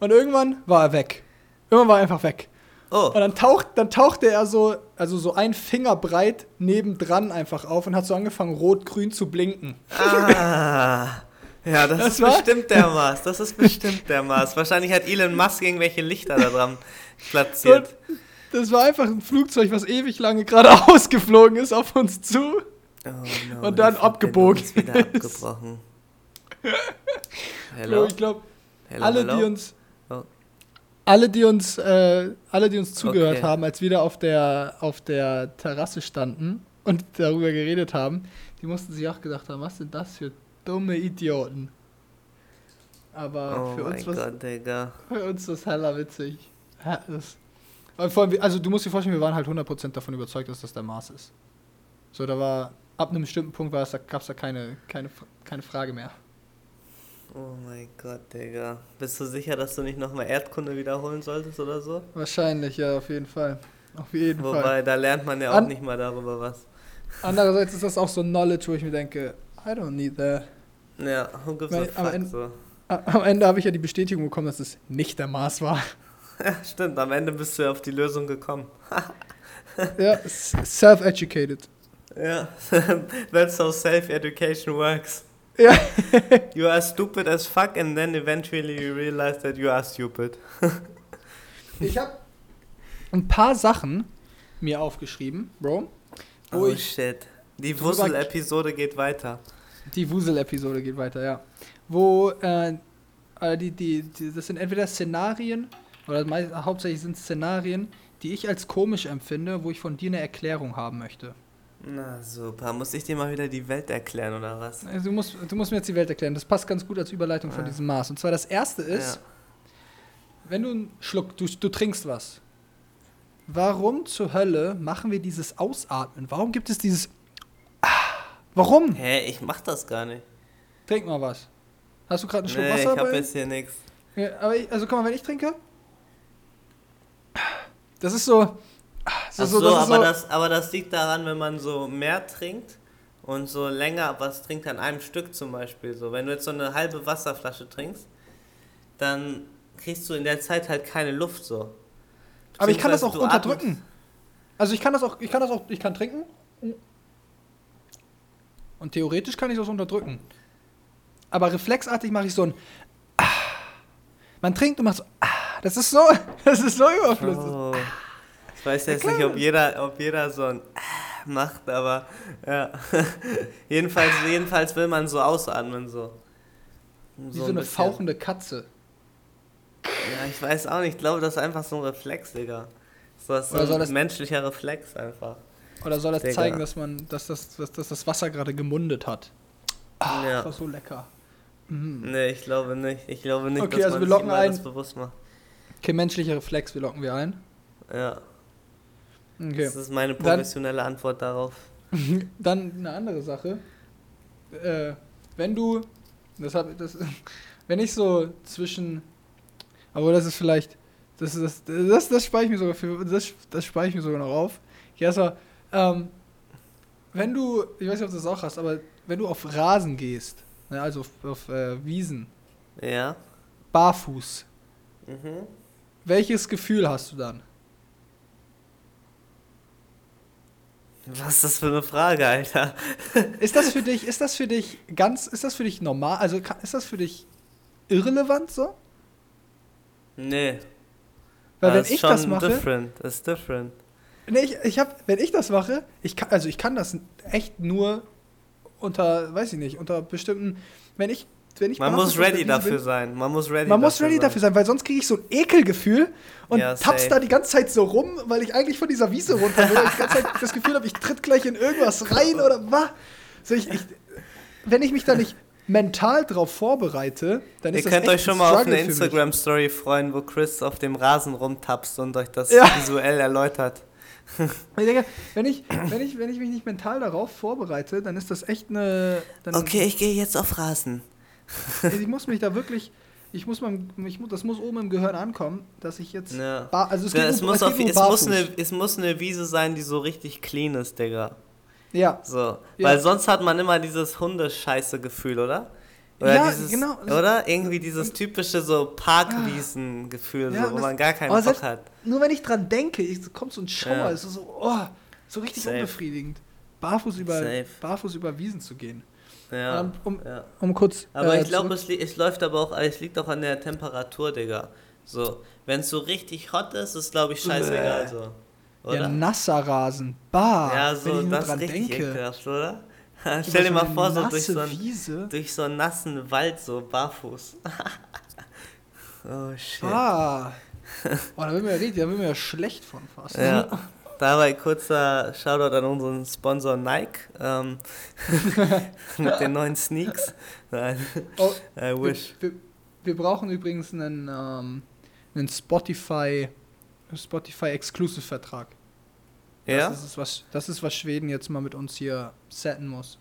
Und irgendwann war er weg. Irgendwann war er einfach weg. Oh, Und dann, taucht, dann tauchte er so, also so ein Finger breit nebendran einfach auf und hat so angefangen, rot-grün zu blinken. ah. Ja, das, Das ist war- bestimmt der Mars. Das ist bestimmt der Mars. Wahrscheinlich hat Elon Musk irgendwelche Lichter da dran platziert. Und das war einfach ein Flugzeug, was ewig lange geradeaus geflogen ist auf uns zu. Oh no, Und dann abgebogen ist wieder abgebrochen. So, Hello? ich glaube, alle, hello? die uns. Alle, die uns, äh, alle, die uns zugehört Okay. haben, als wir da auf der, auf der Terrasse standen und darüber geredet haben, die mussten sich auch gedacht haben, was sind das für dumme Idioten. Aber Oh für uns was Gott. Für uns ist das heller witzig. Ja, das, allem, also du musst dir vorstellen, wir waren halt 100% davon überzeugt, dass das der Mars ist. So, da war, ab einem bestimmten Punkt war es, da gab es da keine, keine, keine Frage mehr. Oh mein Gott, Digga. Bist du sicher, dass du nicht nochmal Erdkunde wiederholen solltest oder so? Wahrscheinlich, ja, auf jeden Fall. Auf jeden Fall. Wobei, da lernt man ja auch An- nicht mal darüber was. Andererseits ist das auch so Knowledge, wo ich mir denke, I don't need that. Ja, who gives a am fuck Ende- so. Am Ende habe ich ja die Bestätigung bekommen, dass es nicht der Mars war. Ja, stimmt, am Ende bist du ja auf die Lösung gekommen. ja, self-educated. Ja, that's how self-education works. Ja. You are stupid as fuck and then eventually you realize that you are stupid. Ich habe ein paar Sachen mir aufgeschrieben, Bro. Oh shit. Die Wussel-Episode geht weiter. die Wusel-Episode geht weiter, ja. Wo, äh, äh, die, die, die, das sind entweder Szenarien, oder mei- hauptsächlich sind Szenarien, die ich als komisch empfinde, wo ich von dir eine Erklärung haben möchte. Na super, muss ich dir mal wieder die Welt erklären oder was? Also du, musst, du musst mir jetzt die Welt erklären. Das passt ganz gut als Überleitung von Ja. diesem Maß. Und zwar das erste ist, wenn du einen Schluck, du, du trinkst was. Warum zur Hölle machen wir dieses Ausatmen? Warum gibt es dieses. Ah, warum? Hä, ich mach das gar nicht. Trink mal was. Hast du gerade einen Schluck Nee, ich Wasser? hab bei- jetzt hier nichts. ja, aber ich, also guck mal, wenn ich trinke. Das ist so. Ach ist so, das aber, so das, aber das liegt daran, wenn man so mehr trinkt und so länger was trinkt an einem Stück zum Beispiel. So, wenn du jetzt so eine halbe Wasserflasche trinkst, dann kriegst du in der Zeit halt keine Luft so. aber ich kann das auch unterdrücken. Also ich kann das auch, ich kann das auch, ich kann trinken. Und theoretisch kann ich das unterdrücken. Aber reflexartig mache ich so ein ah. Man trinkt und macht so ah. Das ist so, das ist so überflüssig. Oh. Ich weiß jetzt nicht, ob jeder, ob jeder so ein macht, aber ja. jedenfalls, jedenfalls will man so ausatmen so. Wie so, ein eine bisschen. fauchende Katze. Ja, ich weiß auch nicht. Ich glaube, das ist einfach so ein Reflex, Digga. So, das ist Oder so ein das- menschlicher Reflex einfach. Oder soll das Digga. zeigen, dass man, dass das, dass, dass das Wasser gerade gemundet hat? Ah, Ja. Das war so lecker. Mhm. Nee, ich glaube nicht. Ich glaube nicht, Okay, dass also man wir locken das bewusst macht. Okay, menschlicher Reflex, wir locken wir ein. Ja, Okay. das ist meine Dann- professionelle Antwort darauf. Dann eine andere Sache. Äh, wenn du, das hab, das, wenn ich so zwischen, aber das ist vielleicht, das das, das, das spare ich mir sogar für, das, das spare ich mir sogar noch auf. Ja, erstmal, ähm, wenn du, ich weiß nicht, ob du das auch hast, aber wenn du auf Rasen gehst, ne, also auf, auf äh, Wiesen, Ja. barfuß, Mhm. welches Gefühl hast du dann? Was ist das für eine Frage, Alter? Ist das für dich, ist das für dich ganz, ist das für dich normal, also ist das für dich irrelevant so? Nee. Weil das wenn ist ich schon das mache, different. Das ist different. nee, ich, ich hab, wenn ich das mache, ich kann, also ich kann das echt nur unter, weiß ich nicht, unter bestimmten, wenn ich Man muss ready dafür bin, sein. Man muss ready Man muss dafür ready sein. dafür sein, weil sonst kriege ich so ein Ekelgefühl und Ja, taps da die ganze Zeit so rum, weil ich eigentlich von dieser Wiese runter will. ich die ganze Zeit das Gefühl habe, ich tritt gleich in irgendwas rein oder was. So, ich, ich, wenn ich mich da nicht mental drauf vorbereite, dann Ihr ist das könnt euch schon mal auf eine. Instagram-Story freuen, wo Chris auf dem Rasen rumtapst und euch das Ja. visuell erläutert. Ich denke, wenn ich, wenn, ich, wenn ich mich nicht mental darauf vorbereite, dann ist das echt eine. Okay, ich gehe jetzt auf Rasen. Ich muss mich da wirklich. Ich muss mein, ich das muss oben im Gehirn ankommen, dass ich jetzt. Ja. Bar, also es, Ja, es, nur, muss es, auf, es, muss eine, es muss eine Wiese sein, die so richtig clean ist, Digga. Ja, So. Ja. Weil sonst hat man immer dieses Hundescheiße-Gefühl, oder? Oder Ja, dieses, genau. Oder? Irgendwie dieses typische so Parkwiesen-Gefühl, Ja, so, wo das- man gar keinen Bock selbst- hat. nur wenn ich dran denke, ich, kommt so ein Schauer, Ja. es ist so, oh, so richtig Safe. unbefriedigend. Barfuß über, Safe. barfuß über Wiesen zu gehen. Ja. Ähm, um, ja. um kurz. Aber äh, ich glaube, es, es läuft aber auch, es liegt auch an der Temperatur, Digga. So, wenn es so richtig hot ist, ist glaube ich scheißegal Bäh. so. Ja, Oder? nasser Rasen. Bah, Ja, wenn so, ich nur das dran richtig denke. ekelhaft, oder? Stell dir mal vor, so durch so, einen, Wiese. durch so einen nassen Wald, so barfuß. oh shit. Ah. Oh, da wird mir ja richtig, da wird mir ja schlecht von fast. Ja, dabei kurzer Shoutout an unseren Sponsor Nike ähm, mit den neuen Sneaks. Nein, Oh, I wish. wir, wir, wir brauchen übrigens einen, ähm, einen Spotify, Spotify Exclusive Vertrag. Ja? Das ist was, das ist was Schweden jetzt mal mit uns hier setten muss.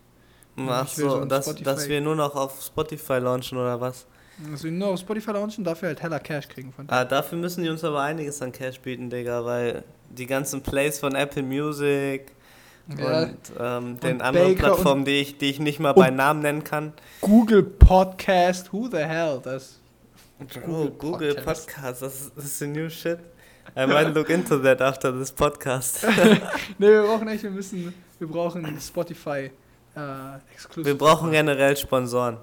Ach so so, dass, dass wir nur noch auf Spotify launchen oder was? Also nur auf Spotify launchen, dafür halt heller Cash kriegen von denen. Ah, dafür müssen die uns aber einiges an Cash bieten, Digga, weil die ganzen Plays von Apple Music Ja, und ähm, den Und anderen Baker Plattformen, die ich, die ich nicht mal bei Namen nennen kann. Google Podcast, who the hell? Das Oh, Google Google Podcast. Podcast, das ist, das ist the new shit. I might look into that after this podcast. nee, wir brauchen echt, wir müssen, wir brauchen Spotify äh, Exclusive. Wir brauchen generell Sponsoren.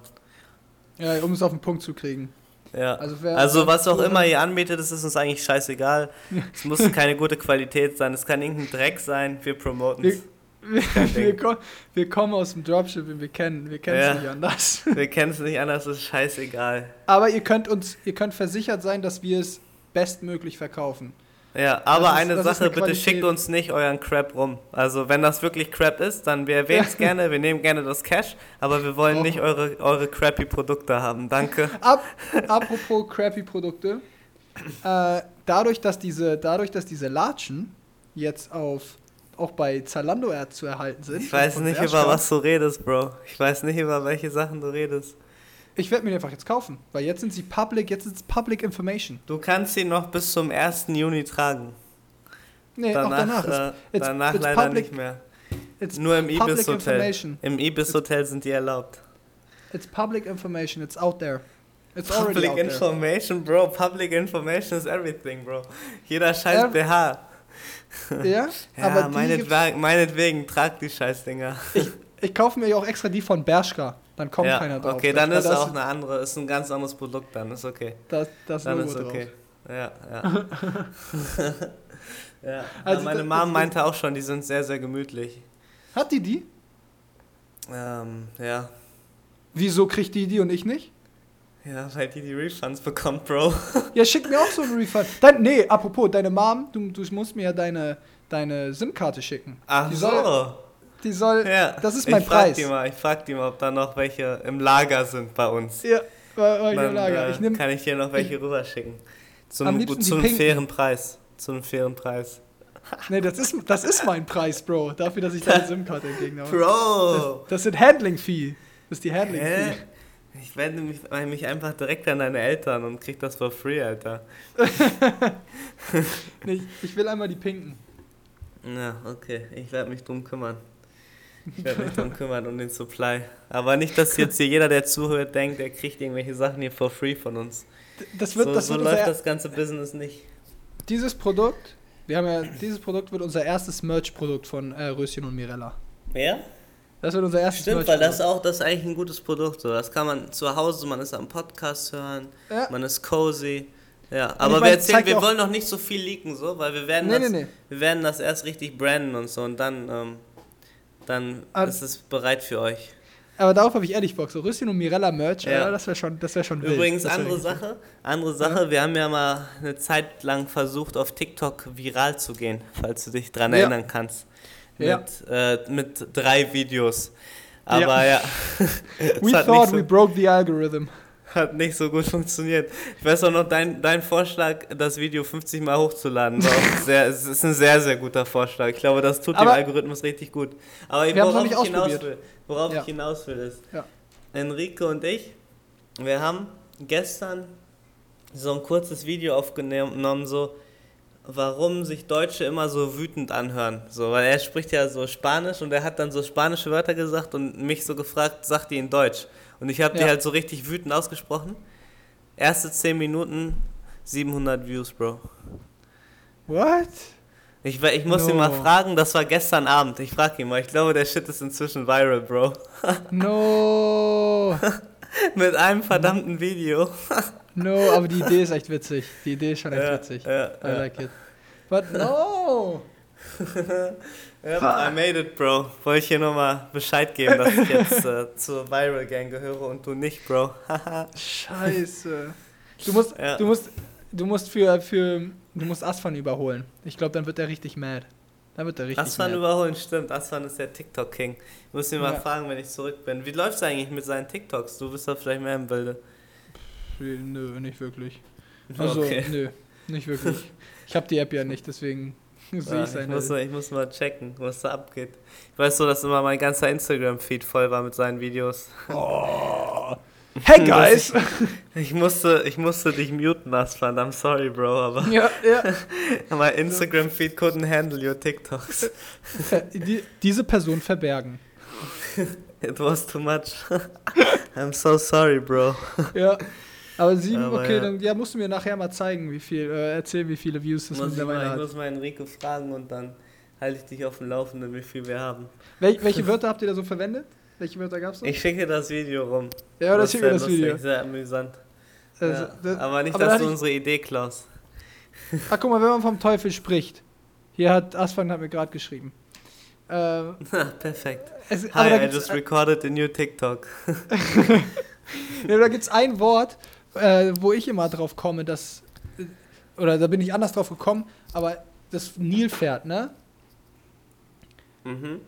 Ja, um es auf den Punkt zu kriegen. Ja. Also, Also was auch immer ihr anbietet, das ist uns eigentlich scheißegal. Es muss keine gute Qualität sein, es kann irgendein Dreck sein, wir promoten es. Wir, wir, ko wir kommen aus dem Dropshipping, wir kennen wir kennen es Ja. nicht anders. Wir kennen es nicht anders, es ist scheißegal. Aber ihr könnt uns, ihr könnt versichert sein, dass wir es bestmöglich verkaufen. Ja, aber ist- eine Sache, eine bitte schickt uns nicht euren Crap rum. Also wenn das wirklich Crap ist, dann wir erwähnen es gerne, wir nehmen gerne das Cash, aber wir wollen Brauchen- nicht eure, eure crappy Produkte haben. Danke. Ab, apropos crappy Produkte, äh, dadurch, dass diese, dadurch, dass diese Latschen jetzt auf auch bei Zalando zu erhalten sind. Ich weiß nicht, über was du redest, Bro. Ich weiß nicht, über welche Sachen du redest. Ich werde mir die einfach jetzt kaufen, weil jetzt sind sie public, jetzt ist es Public Information. Du kannst sie noch bis zum 1. Juni tragen. Nee, auch Danach, danach. äh, it's- danach it's leider public- nicht mehr. Nur im Ibis Hotel. Im Ibis Hotel sind die erlaubt. It's public information. It's out there. It's Public out there. Information, Bro. Public Information is everything, Bro. Jeder scheiß Ähm, BH. Ja, Ja, aber meinetwegen, meinetwegen, trag die Scheißdinger. ich kaufe mir ja auch extra die von Bershka. Dann kommt ja, keiner drauf. okay, dann Weil ist das, auch eine andere, ist ein ganz anderes Produkt, dann ist okay. das, das Dann Logo ist okay. drauf. Ja, ja. ja. Also meine Mom meinte auch schon, die sind sehr, sehr gemütlich. Hat die die? Ähm, ja. Wieso kriegt die die und ich nicht? Ja, weil die die Refunds bekommt, Bro. Ja, schick mir auch so einen Refund. Dein, nee, apropos, deine Mom, du, du musst mir ja deine, deine SIM-Karte schicken. Ach die so. Die soll, ja. das ist mein ich frag Preis. Die mal, ich frag die mal, ob da noch welche im Lager sind bei uns. Ja, war, war Dann, Lager. äh, Ich nehm, kann ich dir noch welche rüberschicken. Zu Am einem, liebsten zu einem fairen Preis. Zu einem fairen Preis. nee, das ist, das ist mein Preis, Bro. Dafür, dass ich deine SIM-Karte entgegennehme. Bro! Das, das sind Handling-Fee. Das ist die? Handling-Fee. Ich wende mich, mich einfach direkt an deine Eltern und krieg das for free, Alter. Nee, ich, ich will einmal die pinken. Ja, okay. Ich werde mich drum kümmern. Ich werde mich drum kümmern, um den Supply. Aber nicht, dass jetzt hier jeder, der zuhört, denkt, er kriegt irgendwelche Sachen hier for free von uns. Das wird, so das so wird läuft das ganze Business nicht. dieses Produkt, wir haben ja, dieses Produkt wird unser erstes Merch-Produkt von äh, Röschen und Mirella. Ja? Das wird unser erstes Stimmt, weil das Merch-Produkt. auch, das ist eigentlich ein gutes Produkt. So. Das kann man zu Hause, man ist am Podcast hören, Ja. man ist cozy. Ja, aber ich mein, wir erzählen, wir wollen noch nicht so viel leaken, so, weil wir werden, Nee, das, nee, nee. wir werden das erst richtig branden und so und dann, ähm, dann Ah. ist es bereit für euch. Aber darauf habe ich ehrlich Bock. So Röschen und Mirella Merch, Ja. ja. das wäre schon, das wär schon wild. Übrigens, andere Sache, andere Sache, wir haben ja mal eine Zeit lang versucht, auf TikTok viral zu gehen, falls du dich dran Ja. erinnern kannst. Mit, Ja. äh, mit drei Videos. Aber ja, We thought nicht we so, broke the algorithm. Hat nicht so gut funktioniert. Ich weiß auch noch, dein, dein Vorschlag, das Video 50 Mal hochzuladen, war auch sehr, es ist ein sehr, sehr guter Vorschlag. Ich glaube, das tut dem Aber- Algorithmus richtig gut. Aber noch worauf, ich hinaus will, worauf Ja. ich hinaus will, ist, Ja. Enrique und ich, wir haben gestern so ein kurzes Video aufgenommen, so warum sich Deutsche immer so wütend anhören. So, weil er spricht ja so Spanisch und er hat dann so spanische Wörter gesagt und mich so gefragt, sagt die in Deutsch. Und ich habe die Ja. halt so richtig wütend ausgesprochen. Erste 10 Minuten, 700 Views, Bro. What? Ich, ich muss ihn No. mal fragen, das war gestern Abend. Ich frage ihn mal, ich glaube, der Shit ist inzwischen viral, Bro. No. Mit einem verdammten Video. No, aber die Idee ist echt witzig. Die Idee ist schon echt Ja, witzig. ja, I ja. like it. But no. Ja, I made it, Bro. Wollte ich hier nochmal Bescheid geben, dass ich jetzt äh, zur Viral Gang gehöre und du nicht, Bro. Scheiße. Du musst, Ja. du musst, du musst für, für, du musst Asfan überholen. Ich glaube, dann wird er richtig mad. Dann wird er richtig Asfan mad. überholen, stimmt. Asfan ist der TikTok-King. Ich muss ihn mal Ja. fragen, wenn ich zurück bin. Wie läuft's eigentlich mit seinen TikToks? Du bist da vielleicht mehr im Bilde. Nö, nicht wirklich. Also, okay. nö, nicht wirklich. Ich habe die App ja nicht, deswegen sehe Ja, ich ich, seine. muss mal, ich muss mal checken, was da abgeht. Ich weiß so, dass immer mein ganzer Instagram-Feed voll war mit seinen Videos. Oh. Hey guys! Ich musste, ich musste dich muten, Asfan. I'm sorry, Bro, aber ja, ja. mein Instagram-Feed couldn't handle your TikToks. Die, diese Person verbergen. It was too much. I'm so sorry, Bro. Ja. Aber sieben, Aber okay, ja. dann ja, musst du mir nachher mal zeigen, wie viel, äh, erzählen, wie viele Views das muss ich, mittlerweile mal, ich hat. muss mal Enrico fragen und dann halte ich dich auf dem Laufenden, wie viel wir haben. Wel welche Wörter habt ihr da so verwendet? Welche Wörter gab's da? Ich schicke das Video rum. ja, Das schick wär mir das lustig, Video. Sehr amüsant. Also, ja. das- aber nicht, aber da dass du ich- unsere Idee klaust. Ach, guck mal, wenn man vom Teufel spricht. Hier hat Asfang hat mir gerade geschrieben. Ähm, Perfekt. es, Hi, I just recorded a new TikTok. ja, da gibt's ein Wort, äh, wo ich immer drauf komme, dass. äh, Oder da bin ich anders drauf gekommen, aber das Nilpferd, ne? Mhm.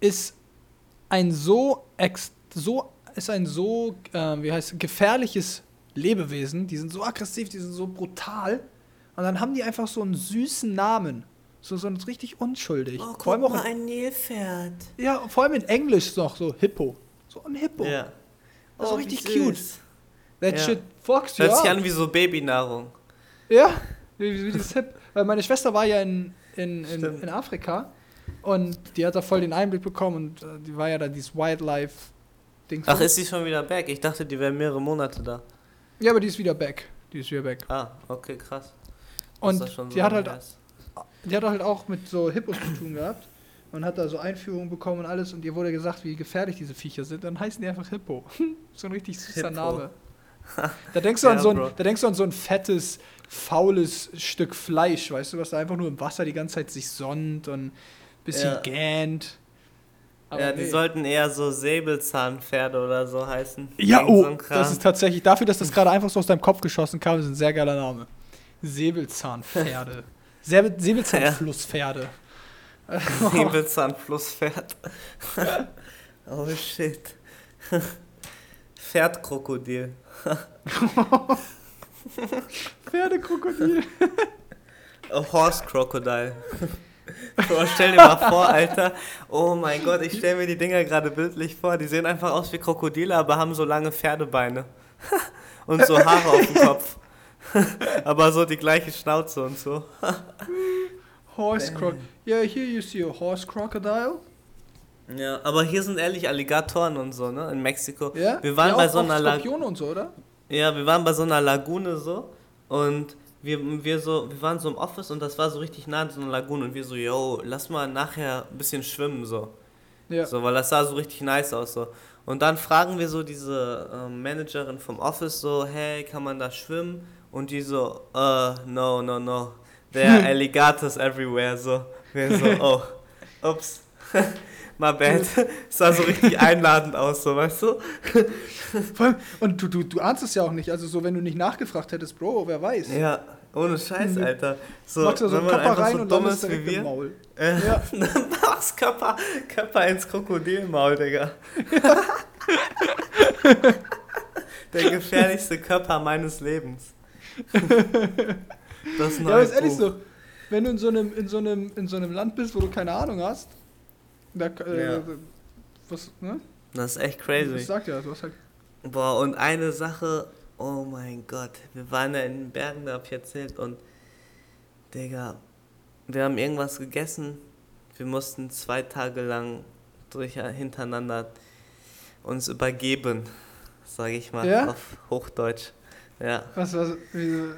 Ist ein so ex so ist ein so äh, wie heißt gefährliches Lebewesen. Die sind so aggressiv, die sind so brutal. Und dann haben die einfach so einen süßen Namen. So, so richtig unschuldig. Oh, vor allem auch in, ein Nilpferd. ja, vor allem in Englisch noch so Hippo. So ein Hippo. Ja. Oh, richtig wie cute. That Ja. shit fucks you Hört sich an wie so Babynahrung. Ja, wie, wie dieses Hip. Weil meine Schwester war ja in, in, in, in Afrika und die hat da voll den Einblick bekommen und äh, die war ja da dieses Wildlife-Ding. Ach, ist sie schon wieder back? Ich dachte, die wäre mehrere Monate da. Ja, aber die ist wieder back. Die ist wieder back. Ah, okay, krass. Und die so hat halt. Die hat halt auch mit so Hippos zu tun gehabt und hat da so Einführungen bekommen und alles und ihr wurde gesagt, wie gefährlich diese Viecher sind. Dann heißen die einfach Hippo. so ein richtig süßer. Name. Da denkst, du an Ja, so ein, Bro. da denkst du an so ein fettes, faules Stück Fleisch, weißt du, was da einfach nur im Wasser die ganze Zeit sich sonnt und ein bisschen Ja. gähnt. Aber ja, die nee. sollten eher so Säbelzahnpferde oder so heißen. Ja, oh, so das ist tatsächlich, dafür, dass das gerade einfach so aus deinem Kopf geschossen kam, ist ein sehr geiler Name. Säbelzahnpferde. Säbel, Säbelzahnflusspferde. Säbelzahnflusspferd. oh shit. Pferdkrokodil. Pferdekrokodil. A Horse Crocodile. Bro, stell dir mal vor, Alter. Oh mein Gott, ich stell mir die Dinger gerade bildlich vor. Die sehen einfach aus wie Krokodile, aber haben so lange Pferdebeine. Und so Haare auf dem Kopf. aber so die gleiche Schnauze und so. Horse crocodile. Yeah, here you see a horse crocodile. Ja, aber hier sind ehrlich Alligatoren und so, ne? In Mexiko. Ja? Wir waren ja, bei auch- so einer Lagune. Und so, oder? Ja, wir waren bei so einer Lagune so und wir, wir so, wir waren so im Office und das war so richtig nah an so einer Lagune und wir so, yo, lass mal nachher ein bisschen schwimmen so. Ja. So, weil das sah so richtig nice aus so. Und dann fragen wir so diese ähm, Managerin vom Office so, hey, kann man da schwimmen? Und die so, uh, no, no, no. There are alligators everywhere, so. Wir so, oh, ups. My bad. sah so richtig einladend aus, so, weißt du? Allem, und du, du, du ahnst es ja auch nicht. Also so, wenn du nicht nachgefragt hättest, Bro, wer weiß. Ja, ohne Scheiß, Mhm. Alter. So, Machst du so wenn man einfach rein so und landest ist wie direkt im wir. Maul. Äh, Ja. Dann machst Körper, Körper ins Krokodilmaul, Digga. Der gefährlichste Körper meines Lebens. Das Ja, neue aber ist ehrlich Buch. so. Wenn du in so einem, in so einem, in so einem Land bist, wo du keine Ahnung hast, da, äh, Ja. was, ne? Das ist echt Das crazy. sagt ja, du hast halt. Boah, und eine Sache, oh mein Gott, wir waren ja in den Bergen, da hab ich erzählt und, Digga, wir haben irgendwas gegessen, wir mussten zwei Tage lang durch, hintereinander uns übergeben, sage ich mal, Ja? auf Hochdeutsch. Ja. Was, was, wie, äh,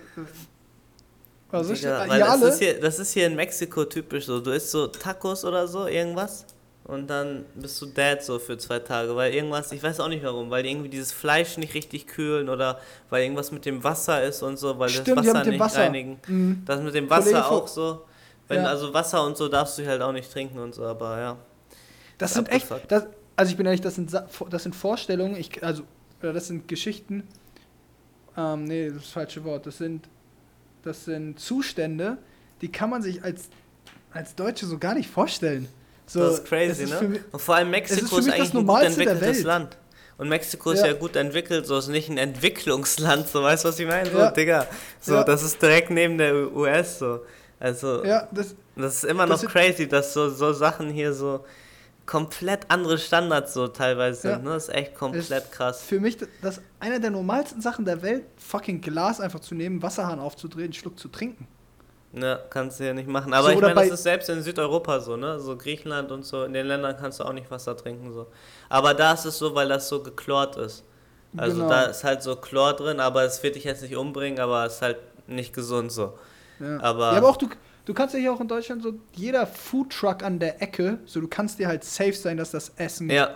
was ist Digga, denn? weil Ihr das, ist hier, das ist hier in Mexiko typisch so. Du isst so Tacos oder so, irgendwas. Und dann bist du dead so für zwei Tage, weil irgendwas, ich weiß auch nicht warum, weil die irgendwie dieses Fleisch nicht richtig kühlen oder weil irgendwas mit dem Wasser ist und so, weil Stimmt, das Wasser nicht Wasser. reinigen. Mhm. Das mit dem Wasser auch so. Wenn, Ja. Also Wasser und so darfst du halt auch nicht trinken und so, aber ja. Das sind echt, das, also ich bin ehrlich, das sind, das sind Vorstellungen, ich, also, oder das sind Geschichten, ähm, nee, das ist das falsche Wort, das sind, das sind Zustände, die kann man sich als, als Deutsche so gar nicht vorstellen. So, das ist crazy, für ne? mich- Und vor allem ist Mexiko ist, das eigentlich ein gut entwickeltes. Land. Und Mexiko ist Ja. ja. gut entwickelt, so ist nicht ein Entwicklungsland, so weißt du, was ich meine? So, Ja. Digga, so, Ja. das ist direkt neben der US, so. Also, Ja, das, das ist immer noch crazy, dass so, so Sachen hier so komplett andere Standards so teilweise Ja. sind, ne? Das ist echt komplett krass. für mich das einer der normalsten Sachen der Welt, fucking Glas einfach zu nehmen, Wasserhahn aufzudrehen, Schluck zu trinken. Ja, kannst du ja nicht machen. Aber So, ich meine, das ist selbst in Südeuropa so, ne? So Griechenland und so, in den Ländern kannst du auch nicht Wasser trinken, so. Aber da ist es so, weil das so geklort ist. Also Genau. da ist halt so Chlor drin, aber es wird dich jetzt nicht umbringen, aber es ist halt nicht gesund so. Ja. Aber- ja, aber auch du, du kannst ja hier auch in Deutschland so, jeder Foodtruck an der Ecke, so du kannst dir halt safe sein, dass das Essen Ja.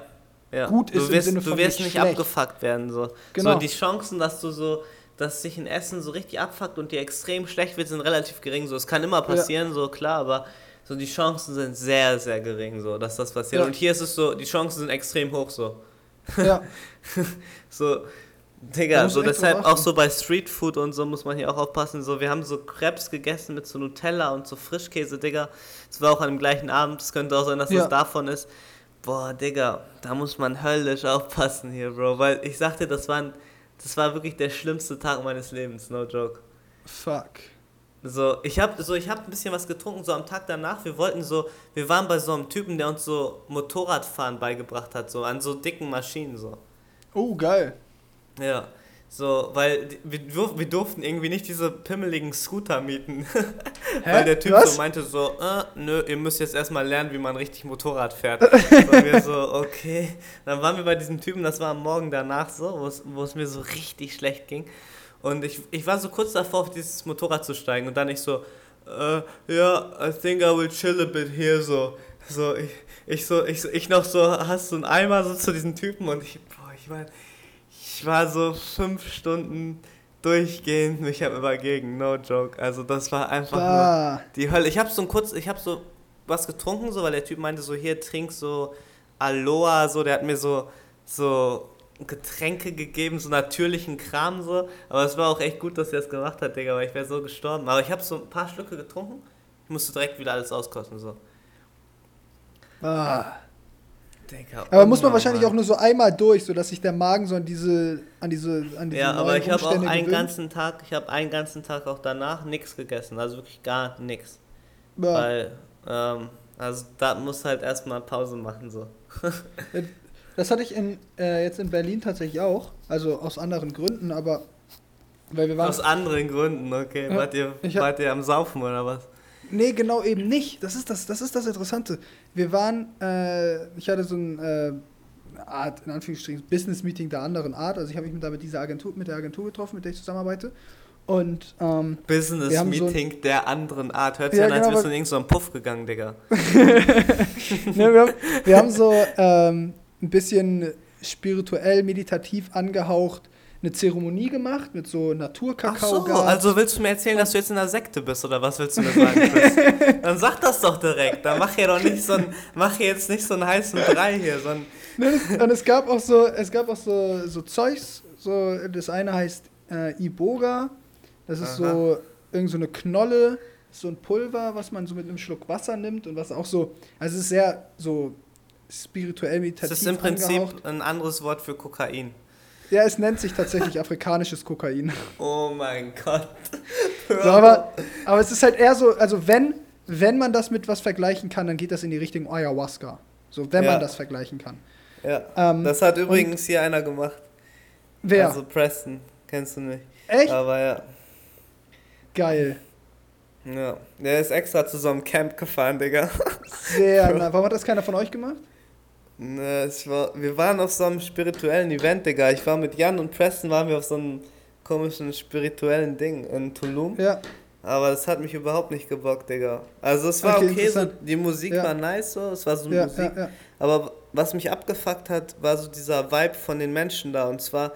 ja. Gut ist du im wirst, Sinne Du von wirst nicht nicht abgefuckt werden. So. Genau. so die Chancen, dass du so, dass sich ein Essen so richtig abfuckt und dir extrem schlecht wird, sind relativ gering. So, es kann immer passieren, so klar, aber so die Chancen sind sehr, sehr gering, so, dass das passiert. Ja. Und hier ist es so, die Chancen sind extrem hoch, so. Ja, So, Digga, so deshalb auch so bei Streetfood und so muss man hier auch aufpassen. So, wir haben so Crepes gegessen mit so Nutella und so Frischkäse, Digga. Das war auch an dem gleichen Abend. Es könnte auch sein, dass Ja. das davon ist. Boah, Digga, da muss man höllisch aufpassen hier, Bro. Weil ich sagte, das war, ein, das war wirklich der schlimmste Tag meines Lebens, no joke. fuck. So, ich hab, so, ich hab ein bisschen was getrunken, so am Tag danach. Wir wollten so, wir waren bei so einem Typen, der uns so Motorradfahren beigebracht hat, so an so dicken Maschinen, so. Oh, geil. Ja, so, weil wir, wir durften irgendwie nicht diese pimmeligen Scooter mieten. weil der Typ Was? so meinte so, äh, nö, ihr müsst jetzt erstmal lernen, wie man richtig Motorrad fährt. und wir so, okay. Dann waren wir bei diesem Typen, das war am Morgen danach so, wo es- mir so richtig schlecht ging. Und ich, ich war so kurz davor, auf dieses Motorrad zu steigen und dann ich so, äh, ja, I think I will chill a bit here, so. So, ich, ich so, ich, so, ich noch so, hast du einen Eimer so zu diesem Typen und ich, boah, ich war, ich war so fünf Stunden durchgehend mich am übergegen, no joke. Also das war einfach nur die Hölle. Ich habe so ein kurz, ich habe so was getrunken, so, weil der Typ meinte so, hier trink so Aloha, so, der hat mir so, so Getränke gegeben, so natürlichen Kram, so. Aber es war auch echt gut, dass er es gemacht hat, Digga, weil ich wäre so gestorben. Aber ich habe so ein paar Schlücke getrunken, ich musste direkt wieder alles auskosten, so. ah. Digga, Aber muss man wahrscheinlich auch nur so einmal durch, sodass sich der Magen so an diese, an diese, an diese Ja, aber ich habe auch einen gewöhnt. ganzen Tag, ich habe einen ganzen Tag auch danach nichts gegessen, also wirklich gar nichts. Ja. Weil, ähm, also da muss halt erstmal Pause machen, so. Das hatte ich in, äh, jetzt in Berlin tatsächlich auch, also aus anderen Gründen, aber weil wir waren. Aus anderen Gründen, okay. Ja, wart, ihr, wart ihr am Saufen oder was? Nee, genau eben nicht. Das ist das, das ist das Interessante. Wir waren, äh, ich hatte so ein äh, Art, in Anführungsstrichen, Business-Meeting der anderen Art. Also ich habe mich mit, da mit dieser Agentur, mit der Agentur getroffen, mit der ich zusammenarbeite. Und ähm, Wir haben so der anderen Art. Hört sich Ja, an, als genau, wärst du in irgendeinen Puff gegangen, Digga. ne, wir, haben, wir haben so ähm, ein bisschen spirituell, meditativ angehaucht eine Zeremonie gemacht mit so Ach Naturkakao. so, gehabt. also willst du mir erzählen, dass du jetzt in einer Sekte bist, oder was willst du mir sagen? Dann sag das doch direkt. Dann mach hier doch nicht so ein, mach hier jetzt nicht so einen heißen Brei hier, sondern Und es gab auch so, es gab auch so, so Zeugs, so, das eine heißt äh, Iboga, das ist Aha. so irgend so eine Knolle, so ein Pulver, was man so mit einem Schluck Wasser nimmt und was auch so, also es ist sehr so spirituell meditativ das ist im Prinzip angehaucht. ein anderes Wort für Kokain. Ja, es nennt sich tatsächlich afrikanisches Kokain. Oh mein Gott. So, aber, aber es ist halt eher so, also wenn, wenn man das mit was vergleichen kann, dann geht das in die Richtung Ayahuasca. So, wenn Ja. man das vergleichen kann. Ja. Ähm, Das hat übrigens hier einer gemacht. Wer? Also Preston, kennst du nicht. Echt? Aber ja. Geil. Ja. Der ist extra zu so einem Camp gefahren, Digga. Sehr, na, warum hat das keiner von euch gemacht? Ne, es war, wir waren auf so einem spirituellen Event, Digga. Ich war mit Jan und Preston, waren wir auf so einem komischen spirituellen Ding in Tulum. Ja. Aber das hat mich überhaupt nicht gebockt, Digga. Also es war Okay, okay, so, die Musik Ja. war nice, so, es war so Ja, Musik. ja, ja. Aber was mich abgefuckt hat, war so dieser Vibe von den Menschen da. Und zwar,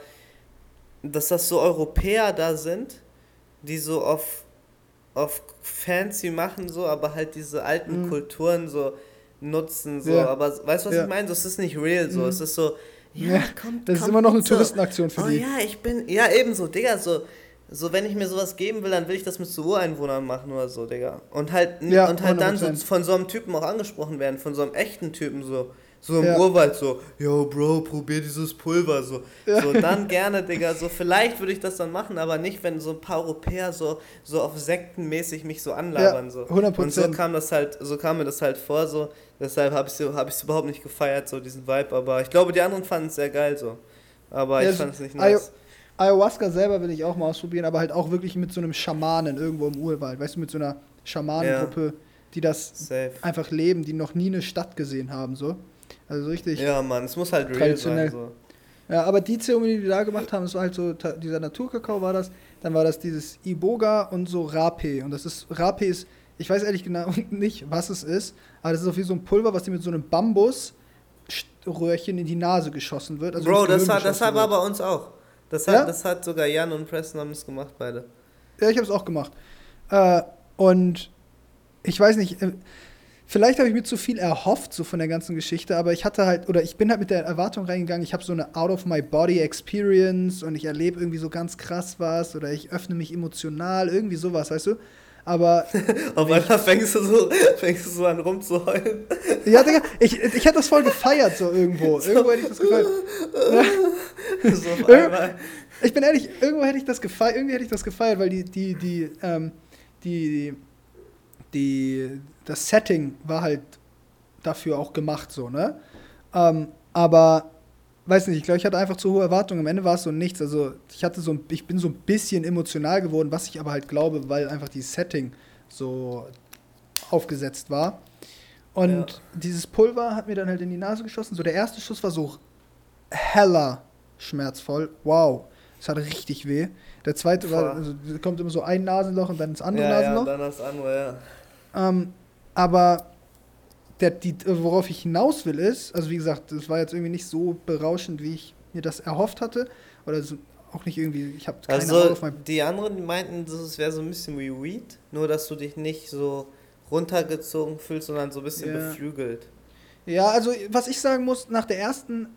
dass das so Europäer da sind, die so auf, auf fancy machen, so, aber halt diese alten Mhm. Kulturen so nutzen, so. Ja. Aber weißt du, was Ja. ich meine? Das ist nicht real, so. Mhm. Es ist so, ja, Ja, kommt, Das ist kommt immer noch eine so. Touristenaktion für Oh die. ja, ich bin, ja ebenso, Digga, so, so wenn ich mir sowas geben will, dann will ich das mit so Ureinwohnern machen oder so, Digga. Und halt, Ja, und halt dann so 100%. von so einem Typen auch angesprochen werden, von so einem echten Typen, so, so im Ja. Urwald, so, yo, Bro, probier dieses Pulver, so, so, dann gerne, Digga, so, vielleicht würde ich das dann machen, aber nicht, wenn so ein paar Europäer so, so auf sektenmäßig mich so anlabern, Ja, so. 100%. Und so kam das halt, so kam mir das halt vor, so, deshalb habe ich so, hab ich's überhaupt nicht gefeiert, so, diesen Vibe, aber ich glaube, die anderen fanden es sehr geil, so. Aber Ja, ich so- fand es nicht nice. Ayahuasca selber will ich auch mal ausprobieren, aber halt auch wirklich mit so einem Schamanen irgendwo im Urwald. Weißt du, mit so einer Schamanengruppe, die das Safe. einfach leben, die noch nie eine Stadt gesehen haben, so. Also so richtig. Ja, Mann, es muss halt real sein. So. Ja, aber die Zeremonie, die wir da gemacht haben, es war halt so, dieser Naturkakao war das, dann war das dieses Iboga und so Rape. Und das ist, Rape ist Ich weiß ehrlich genau nicht, was es ist, aber das ist auf wie so ein Pulver, was dir mit so einem Bambusröhrchen in die Nase geschossen wird. Also Bro, das, hat, das wird. bei uns auch. Das Ja? hat, das hat sogar Jan und Preston haben es gemacht, beide. Ja, ich habe es auch gemacht. Äh, und ich weiß nicht, äh, vielleicht habe ich mir zu viel erhofft, so von der ganzen Geschichte, aber ich hatte halt, oder ich bin halt mit der Erwartung reingegangen, ich habe so eine Out-of-my-body-Experience und ich erlebe irgendwie so ganz krass was oder ich öffne mich emotional, irgendwie sowas, weißt du? Aber, Auf einmal fängst du, so, fängst du so an rumzuheulen. ja, Digga, ich, ich hätte das voll gefeiert, so irgendwo. Irgendwo hätte ich das gefeiert. so auf einmal. Ich bin ehrlich, irgendwo hätte ich das gefeiert, irgendwie hätte ich das gefeiert, weil die, die, die, ähm, die, die, das Setting war halt dafür auch gemacht, so, ne? Ähm, aber, weiß nicht, ich glaube, ich hatte einfach zu hohe Erwartungen. Am Ende war es so nichts. Also, ich hatte so, ein- ich bin so ein bisschen emotional geworden, was ich aber halt glaube, weil einfach die Setting so aufgesetzt war. Und Ja. dieses Pulver hat mir dann halt in die Nase geschossen. So, der erste Schuss war so heller schmerzvoll. Wow. Es hat richtig weh. Der zweite war, also kommt immer so ein Nasenloch und dann das andere Ja, ja, Nasenloch. dann das andere, ja. Ähm, aber der, die, worauf ich hinaus will, ist, also wie gesagt, das war jetzt irgendwie nicht so berauschend, wie ich mir das erhofft hatte. Oder so, auch nicht irgendwie, ich habe keine Ahnung Also, auf meinem. die anderen die meinten, es wäre so ein bisschen wie Weed, nur dass du dich nicht so runtergezogen fühlst, sondern so ein bisschen Ja. beflügelt. Ja, also was ich sagen muss, nach der ersten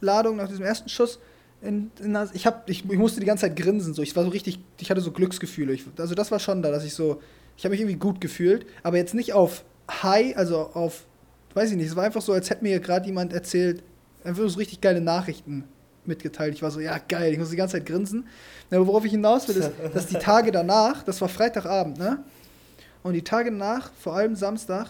Ladung, nach diesem ersten Schuss, in, in, ich, hab, ich, ich musste die ganze Zeit grinsen. So. Ich war so richtig, ich hatte so Glücksgefühle. Ich, also das war schon da, dass ich so, ich habe mich irgendwie gut gefühlt, aber jetzt nicht auf High, also auf, weiß ich nicht, es war einfach so, als hätte mir gerade jemand erzählt, einfach so richtig geile Nachrichten mitgeteilt. Ich war so, ja geil, ich muss die ganze Zeit grinsen. Aber worauf ich hinaus will, ist, dass die Tage danach, das war Freitagabend, ne? Und die Tage danach, vor allem Samstag,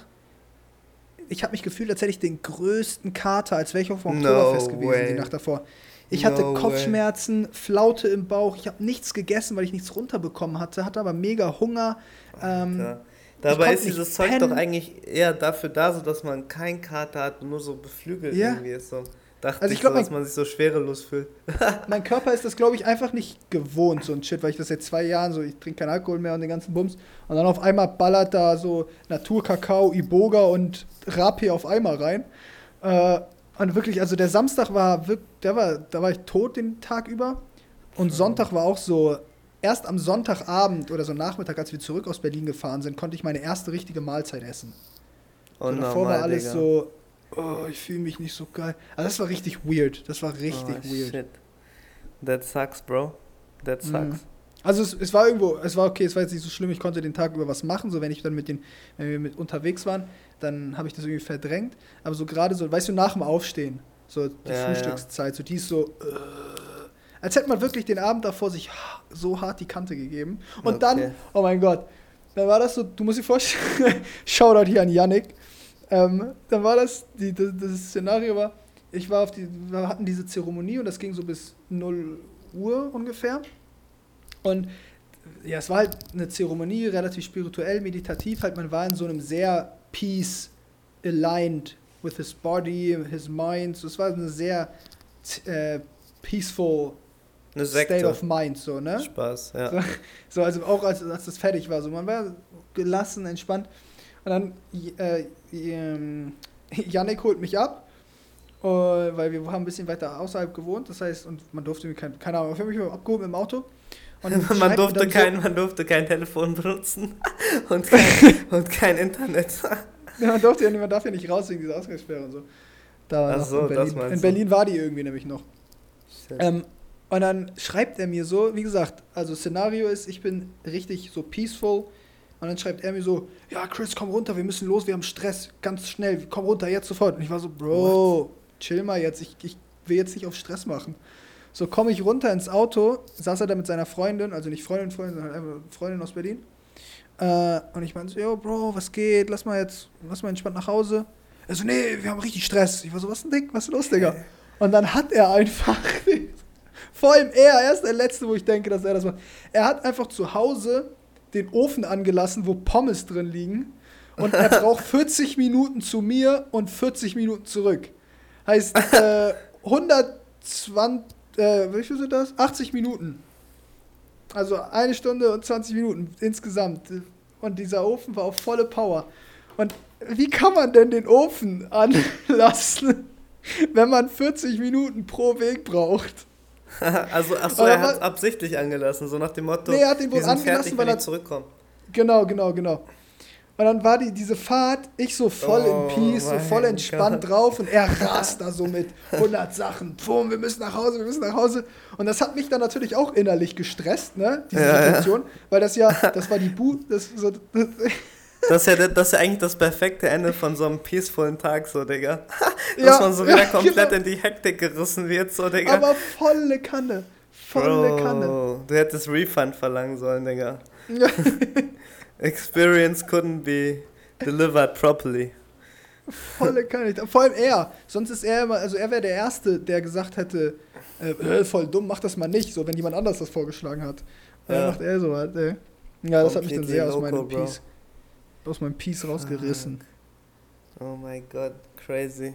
ich habe mich gefühlt, als hätte ich den größten Kater, als wäre ich auf dem No Oktoberfest gewesen way. die Nacht davor. Ich hatte No way. Kopfschmerzen, Flaute im Bauch, ich habe nichts gegessen, weil ich nichts runterbekommen hatte, hatte aber mega Hunger. Ähm. Dabei ist dieses Zeug pennen. doch eigentlich eher dafür da, so dass man keinen Kater hat und nur so beflügelt Ja. irgendwie ist. So. Dachte Also ich, ich glaub, so, dass man sich so schwerelos fühlt. mein Körper ist das, glaube ich, einfach nicht gewohnt, so ein Shit, weil ich das seit zwei Jahren so, ich trinke keinen Alkohol mehr und den ganzen Bums. Und dann auf einmal ballert da so Naturkakao, Iboga und Rapi auf einmal rein. Äh, und wirklich, also der Samstag war wirklich, der war, da war ich tot den Tag über. Und Sonntag war auch so, erst am Sonntagabend oder so Nachmittag, als wir zurück aus Berlin gefahren sind, konnte ich meine erste richtige Mahlzeit essen. So, Und davor war alles Digga. so, oh, ich fühle mich nicht so geil. Also das war richtig weird. Das war richtig oh, weird. Shit. That sucks, bro. That sucks. Mhm. Also es, es war irgendwo, es war okay, es war jetzt nicht so schlimm, ich konnte den Tag über was machen, so wenn ich dann mit den, wenn wir mit unterwegs waren, dann habe ich das irgendwie verdrängt. Aber so gerade so, weißt du, nach dem Aufstehen, so die Ja, Frühstückszeit, so die ist so, äh, als hätte man wirklich den Abend davor sich so hart die Kante gegeben. Und Okay. dann, oh mein Gott, dann war das so, du musst dir vorstellen, Shoutout hier an Yannick, ähm, dann war das, die, das, das Szenario war, ich war auf die, wir hatten diese Zeremonie und das ging so bis 0 Uhr ungefähr. Und ja, es war halt eine Zeremonie, relativ spirituell, meditativ, halt man war in so einem sehr peace aligned with his body, his mind. So, es war eine sehr äh, peaceful Eine state Sekte. of mind, so, ne? Spaß, ja. So, so, also auch als, als das fertig war. So, man war gelassen, entspannt. Und dann, äh, ähm, Yannick holt mich ab, äh, weil wir haben ein bisschen weiter außerhalb gewohnt. Das heißt, und man durfte mir kein, keine Ahnung, auf jeden Fall abgeholt mit dem Auto. Und man, durfte kein, man durfte kein Telefon benutzen und kein, und kein Internet. So, ja, man durfte ja man darf ja nicht raus wegen dieser Ausgangssperre und so. Da war Ach so, in Berlin. In. Berlin war die irgendwie nämlich noch. Ähm, und dann schreibt er mir so, wie gesagt, also Szenario ist, ich bin richtig so peaceful. Und dann schreibt er mir so, ja, Chris, komm runter, wir müssen los, wir haben Stress, ganz schnell, komm runter, jetzt sofort. Und ich war so, Bro, chill mal jetzt, ich, ich will jetzt nicht auf Stress machen. So komme ich runter ins Auto, saß er da mit seiner Freundin, also nicht Freundin, Freundin, sondern einfach Freundin aus Berlin. Äh, und ich meinte so, yo, Bro, was geht, lass mal jetzt, lass mal entspannt nach Hause. Er so, nee, wir haben richtig Stress. Ich war so, was denn, Dick, was ist los, Digga? Und dann hat er einfach, vor allem er, er ist der Letzte, wo ich denke, dass er das macht. Er hat einfach zu Hause den Ofen angelassen, wo Pommes drin liegen. Und er braucht 40 Minuten zu mir und 40 Minuten zurück. Heißt, äh, 120, äh, wie viel sind das? 80 Minuten. Also eine Stunde und 20 Minuten insgesamt. und dieser Ofen war auf volle Power. Und wie kann man denn den Ofen anlassen, wenn man 40 Minuten pro Weg braucht? also, achso, er hat wa- absichtlich angelassen, so nach dem Motto, Nee, er hat ihn wohl angelassen, fertig, weil er- die zurückkommen. Genau, genau, genau. Und dann war die, diese Fahrt, ich so voll Oh in Peace, so voll entspannt Gott. drauf und er rast da so mit 100 Sachen. Boom, wir müssen nach Hause, wir müssen nach Hause. Und das hat mich dann natürlich auch innerlich gestresst, ne, diese Ja, ja. Situation. Weil das ja, das war die Bu, das so, das, Das ist, ja, das ist ja eigentlich das perfekte Ende von so einem peacefullen Tag, so, Digga. Dass Ja, man so wieder ja, komplett genau. in die Hektik gerissen wird, so, Digga. aber volle Kanne. Volle Bro, Kanne. Du hättest Refund verlangen sollen, Digga. Ja, Experience couldn't be delivered properly. volle Kanne. Vor allem er. Sonst ist er immer, also er wäre der Erste, der gesagt hätte, äh, äh, voll dumm, mach das mal nicht, so wenn jemand anders das vorgeschlagen hat. Ja. dann macht er so was, ey. Ja, das hat mich dann sehr aus meinem bro. Peace, aus meinem Peace rausgerissen. Oh mein Gott, crazy.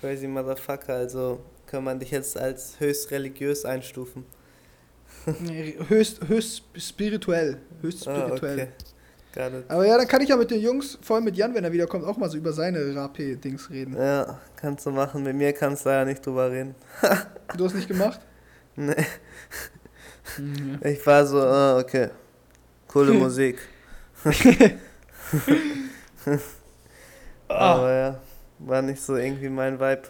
Crazy Motherfucker. Also kann man dich jetzt als höchst religiös einstufen. Nee, höchst, höchst spirituell. Höchst Ah, spirituell. okay. Got it. Aber ja, dann kann ich ja mit den Jungs, vor allem mit Jan, wenn er wiederkommt, auch mal so über seine Rapé-Dings reden. Ja, kannst du machen. Mit mir kannst du leider nicht drüber reden. Du hast nicht gemacht? Nee. Mhm. Ich war so, ah, okay. Coole Musik. Ah. Aber ja, war nicht so irgendwie mein Vibe.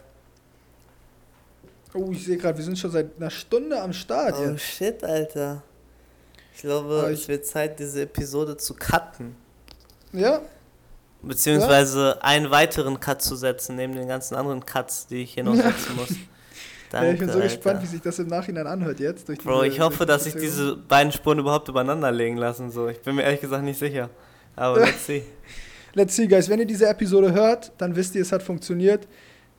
Oh, ich sehe gerade, wir sind schon seit einer Stunde am Start Oh jetzt. shit, Alter. Ich glaube, Aber es ich- wird Zeit, diese Episode zu cutten. Ja? Beziehungsweise einen weiteren Cut zu setzen, neben den ganzen anderen Cuts, die ich hier noch setzen muss. Danke, ja ich bin so Alter. gespannt, wie sich das im Nachhinein anhört jetzt. Bro, ich hoffe, dass sich diese beiden Spuren überhaupt übereinander legen lassen. So. Ich bin mir ehrlich gesagt nicht sicher. Aber let's see. Let's see, guys. Wenn ihr diese Episode hört, dann wisst ihr, es hat funktioniert.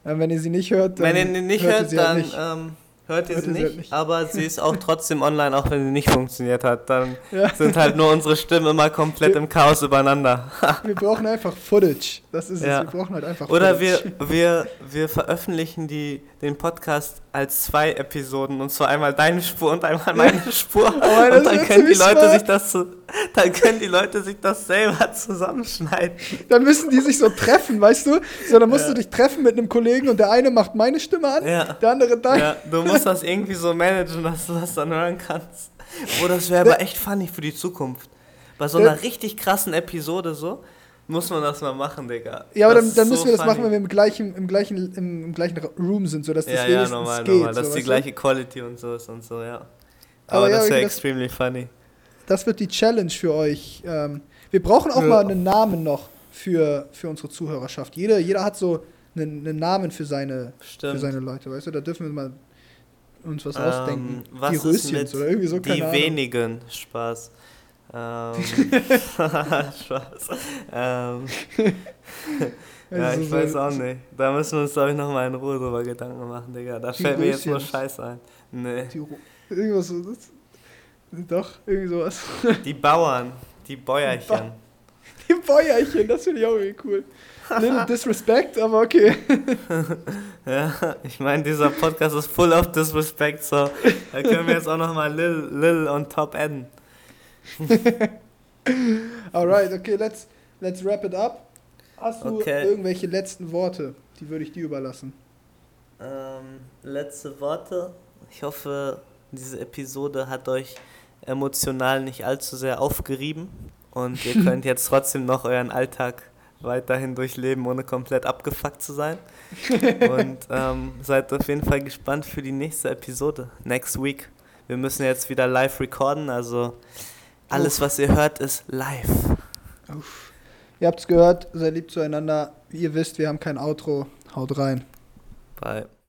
Äh, wenn ihr sie nicht hört, dann Wenn ihr nicht hört hört, halt dann nicht. ähm, hört ihr Hört sie nicht, halt nicht. Aber sie ist auch trotzdem online, auch wenn sie nicht funktioniert hat. Dann Ja. sind halt nur unsere Stimmen immer komplett im Chaos übereinander. Wir brauchen einfach Footage. Das ist Ja. es. Wir brauchen halt einfach Oder wir, Footage. wir, wir veröffentlichen die, den Podcast als zwei Episoden und zwar einmal deine Spur und einmal meine Spur. Das und dann können die Leute smart. sich das zu, dann können die Leute sich das selber zusammenschneiden. Dann müssen die sich so treffen, weißt du? So, dann musst Ja. du dich treffen mit einem Kollegen und der eine macht meine Stimme an, der andere deine. Ja, du musst das irgendwie so managen, dass du das dann hören kannst. Oh, das wäre aber echt funny für die Zukunft. Bei so einer richtig krassen Episode so, muss man das mal machen, Digga. Ja, aber Das dann, dann so müssen wir das funny. machen, wenn wir im gleichen, im gleichen, im, im gleichen Room sind, sodass das Ja, ja, wenigstens normal, geht. normal. so, Dass die weißt du? gleiche Quality und so ist und so, ja. Aber Aber, ja, das wäre okay, das- extremely funny. Das wird die Challenge für euch. Ähm, wir brauchen auch Ja. mal einen Namen noch für, für unsere Zuhörerschaft. Jeder, jeder hat so einen, einen Namen für seine, für seine Leute, weißt du? Da dürfen wir mal uns was Ähm, ausdenken. was die ist Röschens mit oder irgendwie so, Die keine Ahnung. wenigen. Spaß. Ähm, Spaß. Ähm, ja, Also ich weiß auch nicht. Da müssen wir uns, glaube ich, nochmal in Ruhe drüber Gedanken machen, Digga. Da Die fällt mir jetzt nur Röschens. Scheiß ein. Nee. Die, irgendwas so. Das, doch, irgendwie sowas. Die Bauern, die Bäuerchen. Die Bäuerchen, das finde ich auch irgendwie cool. Little Disrespect, aber okay. Ja, ich meine, dieser Podcast ist full of disrespect, so da können wir jetzt auch nochmal Lil, Lil on top adden. Alright, okay, let's, let's wrap it up. Hast du Okay. irgendwelche letzten Worte? Die würde ich dir überlassen. Ähm, letzte Worte. Ich hoffe, diese Episode hat euch emotional nicht allzu sehr aufgerieben und ihr könnt jetzt trotzdem noch euren Alltag weiterhin durchleben, ohne komplett abgefuckt zu sein. Und ähm, seid auf jeden Fall gespannt für die nächste Episode, next week. Wir müssen jetzt wieder live recorden, also alles, was ihr hört, ist live. Ihr habt's gehört, seid lieb zueinander. Ihr wisst, wir haben kein Outro. Haut rein. Bye.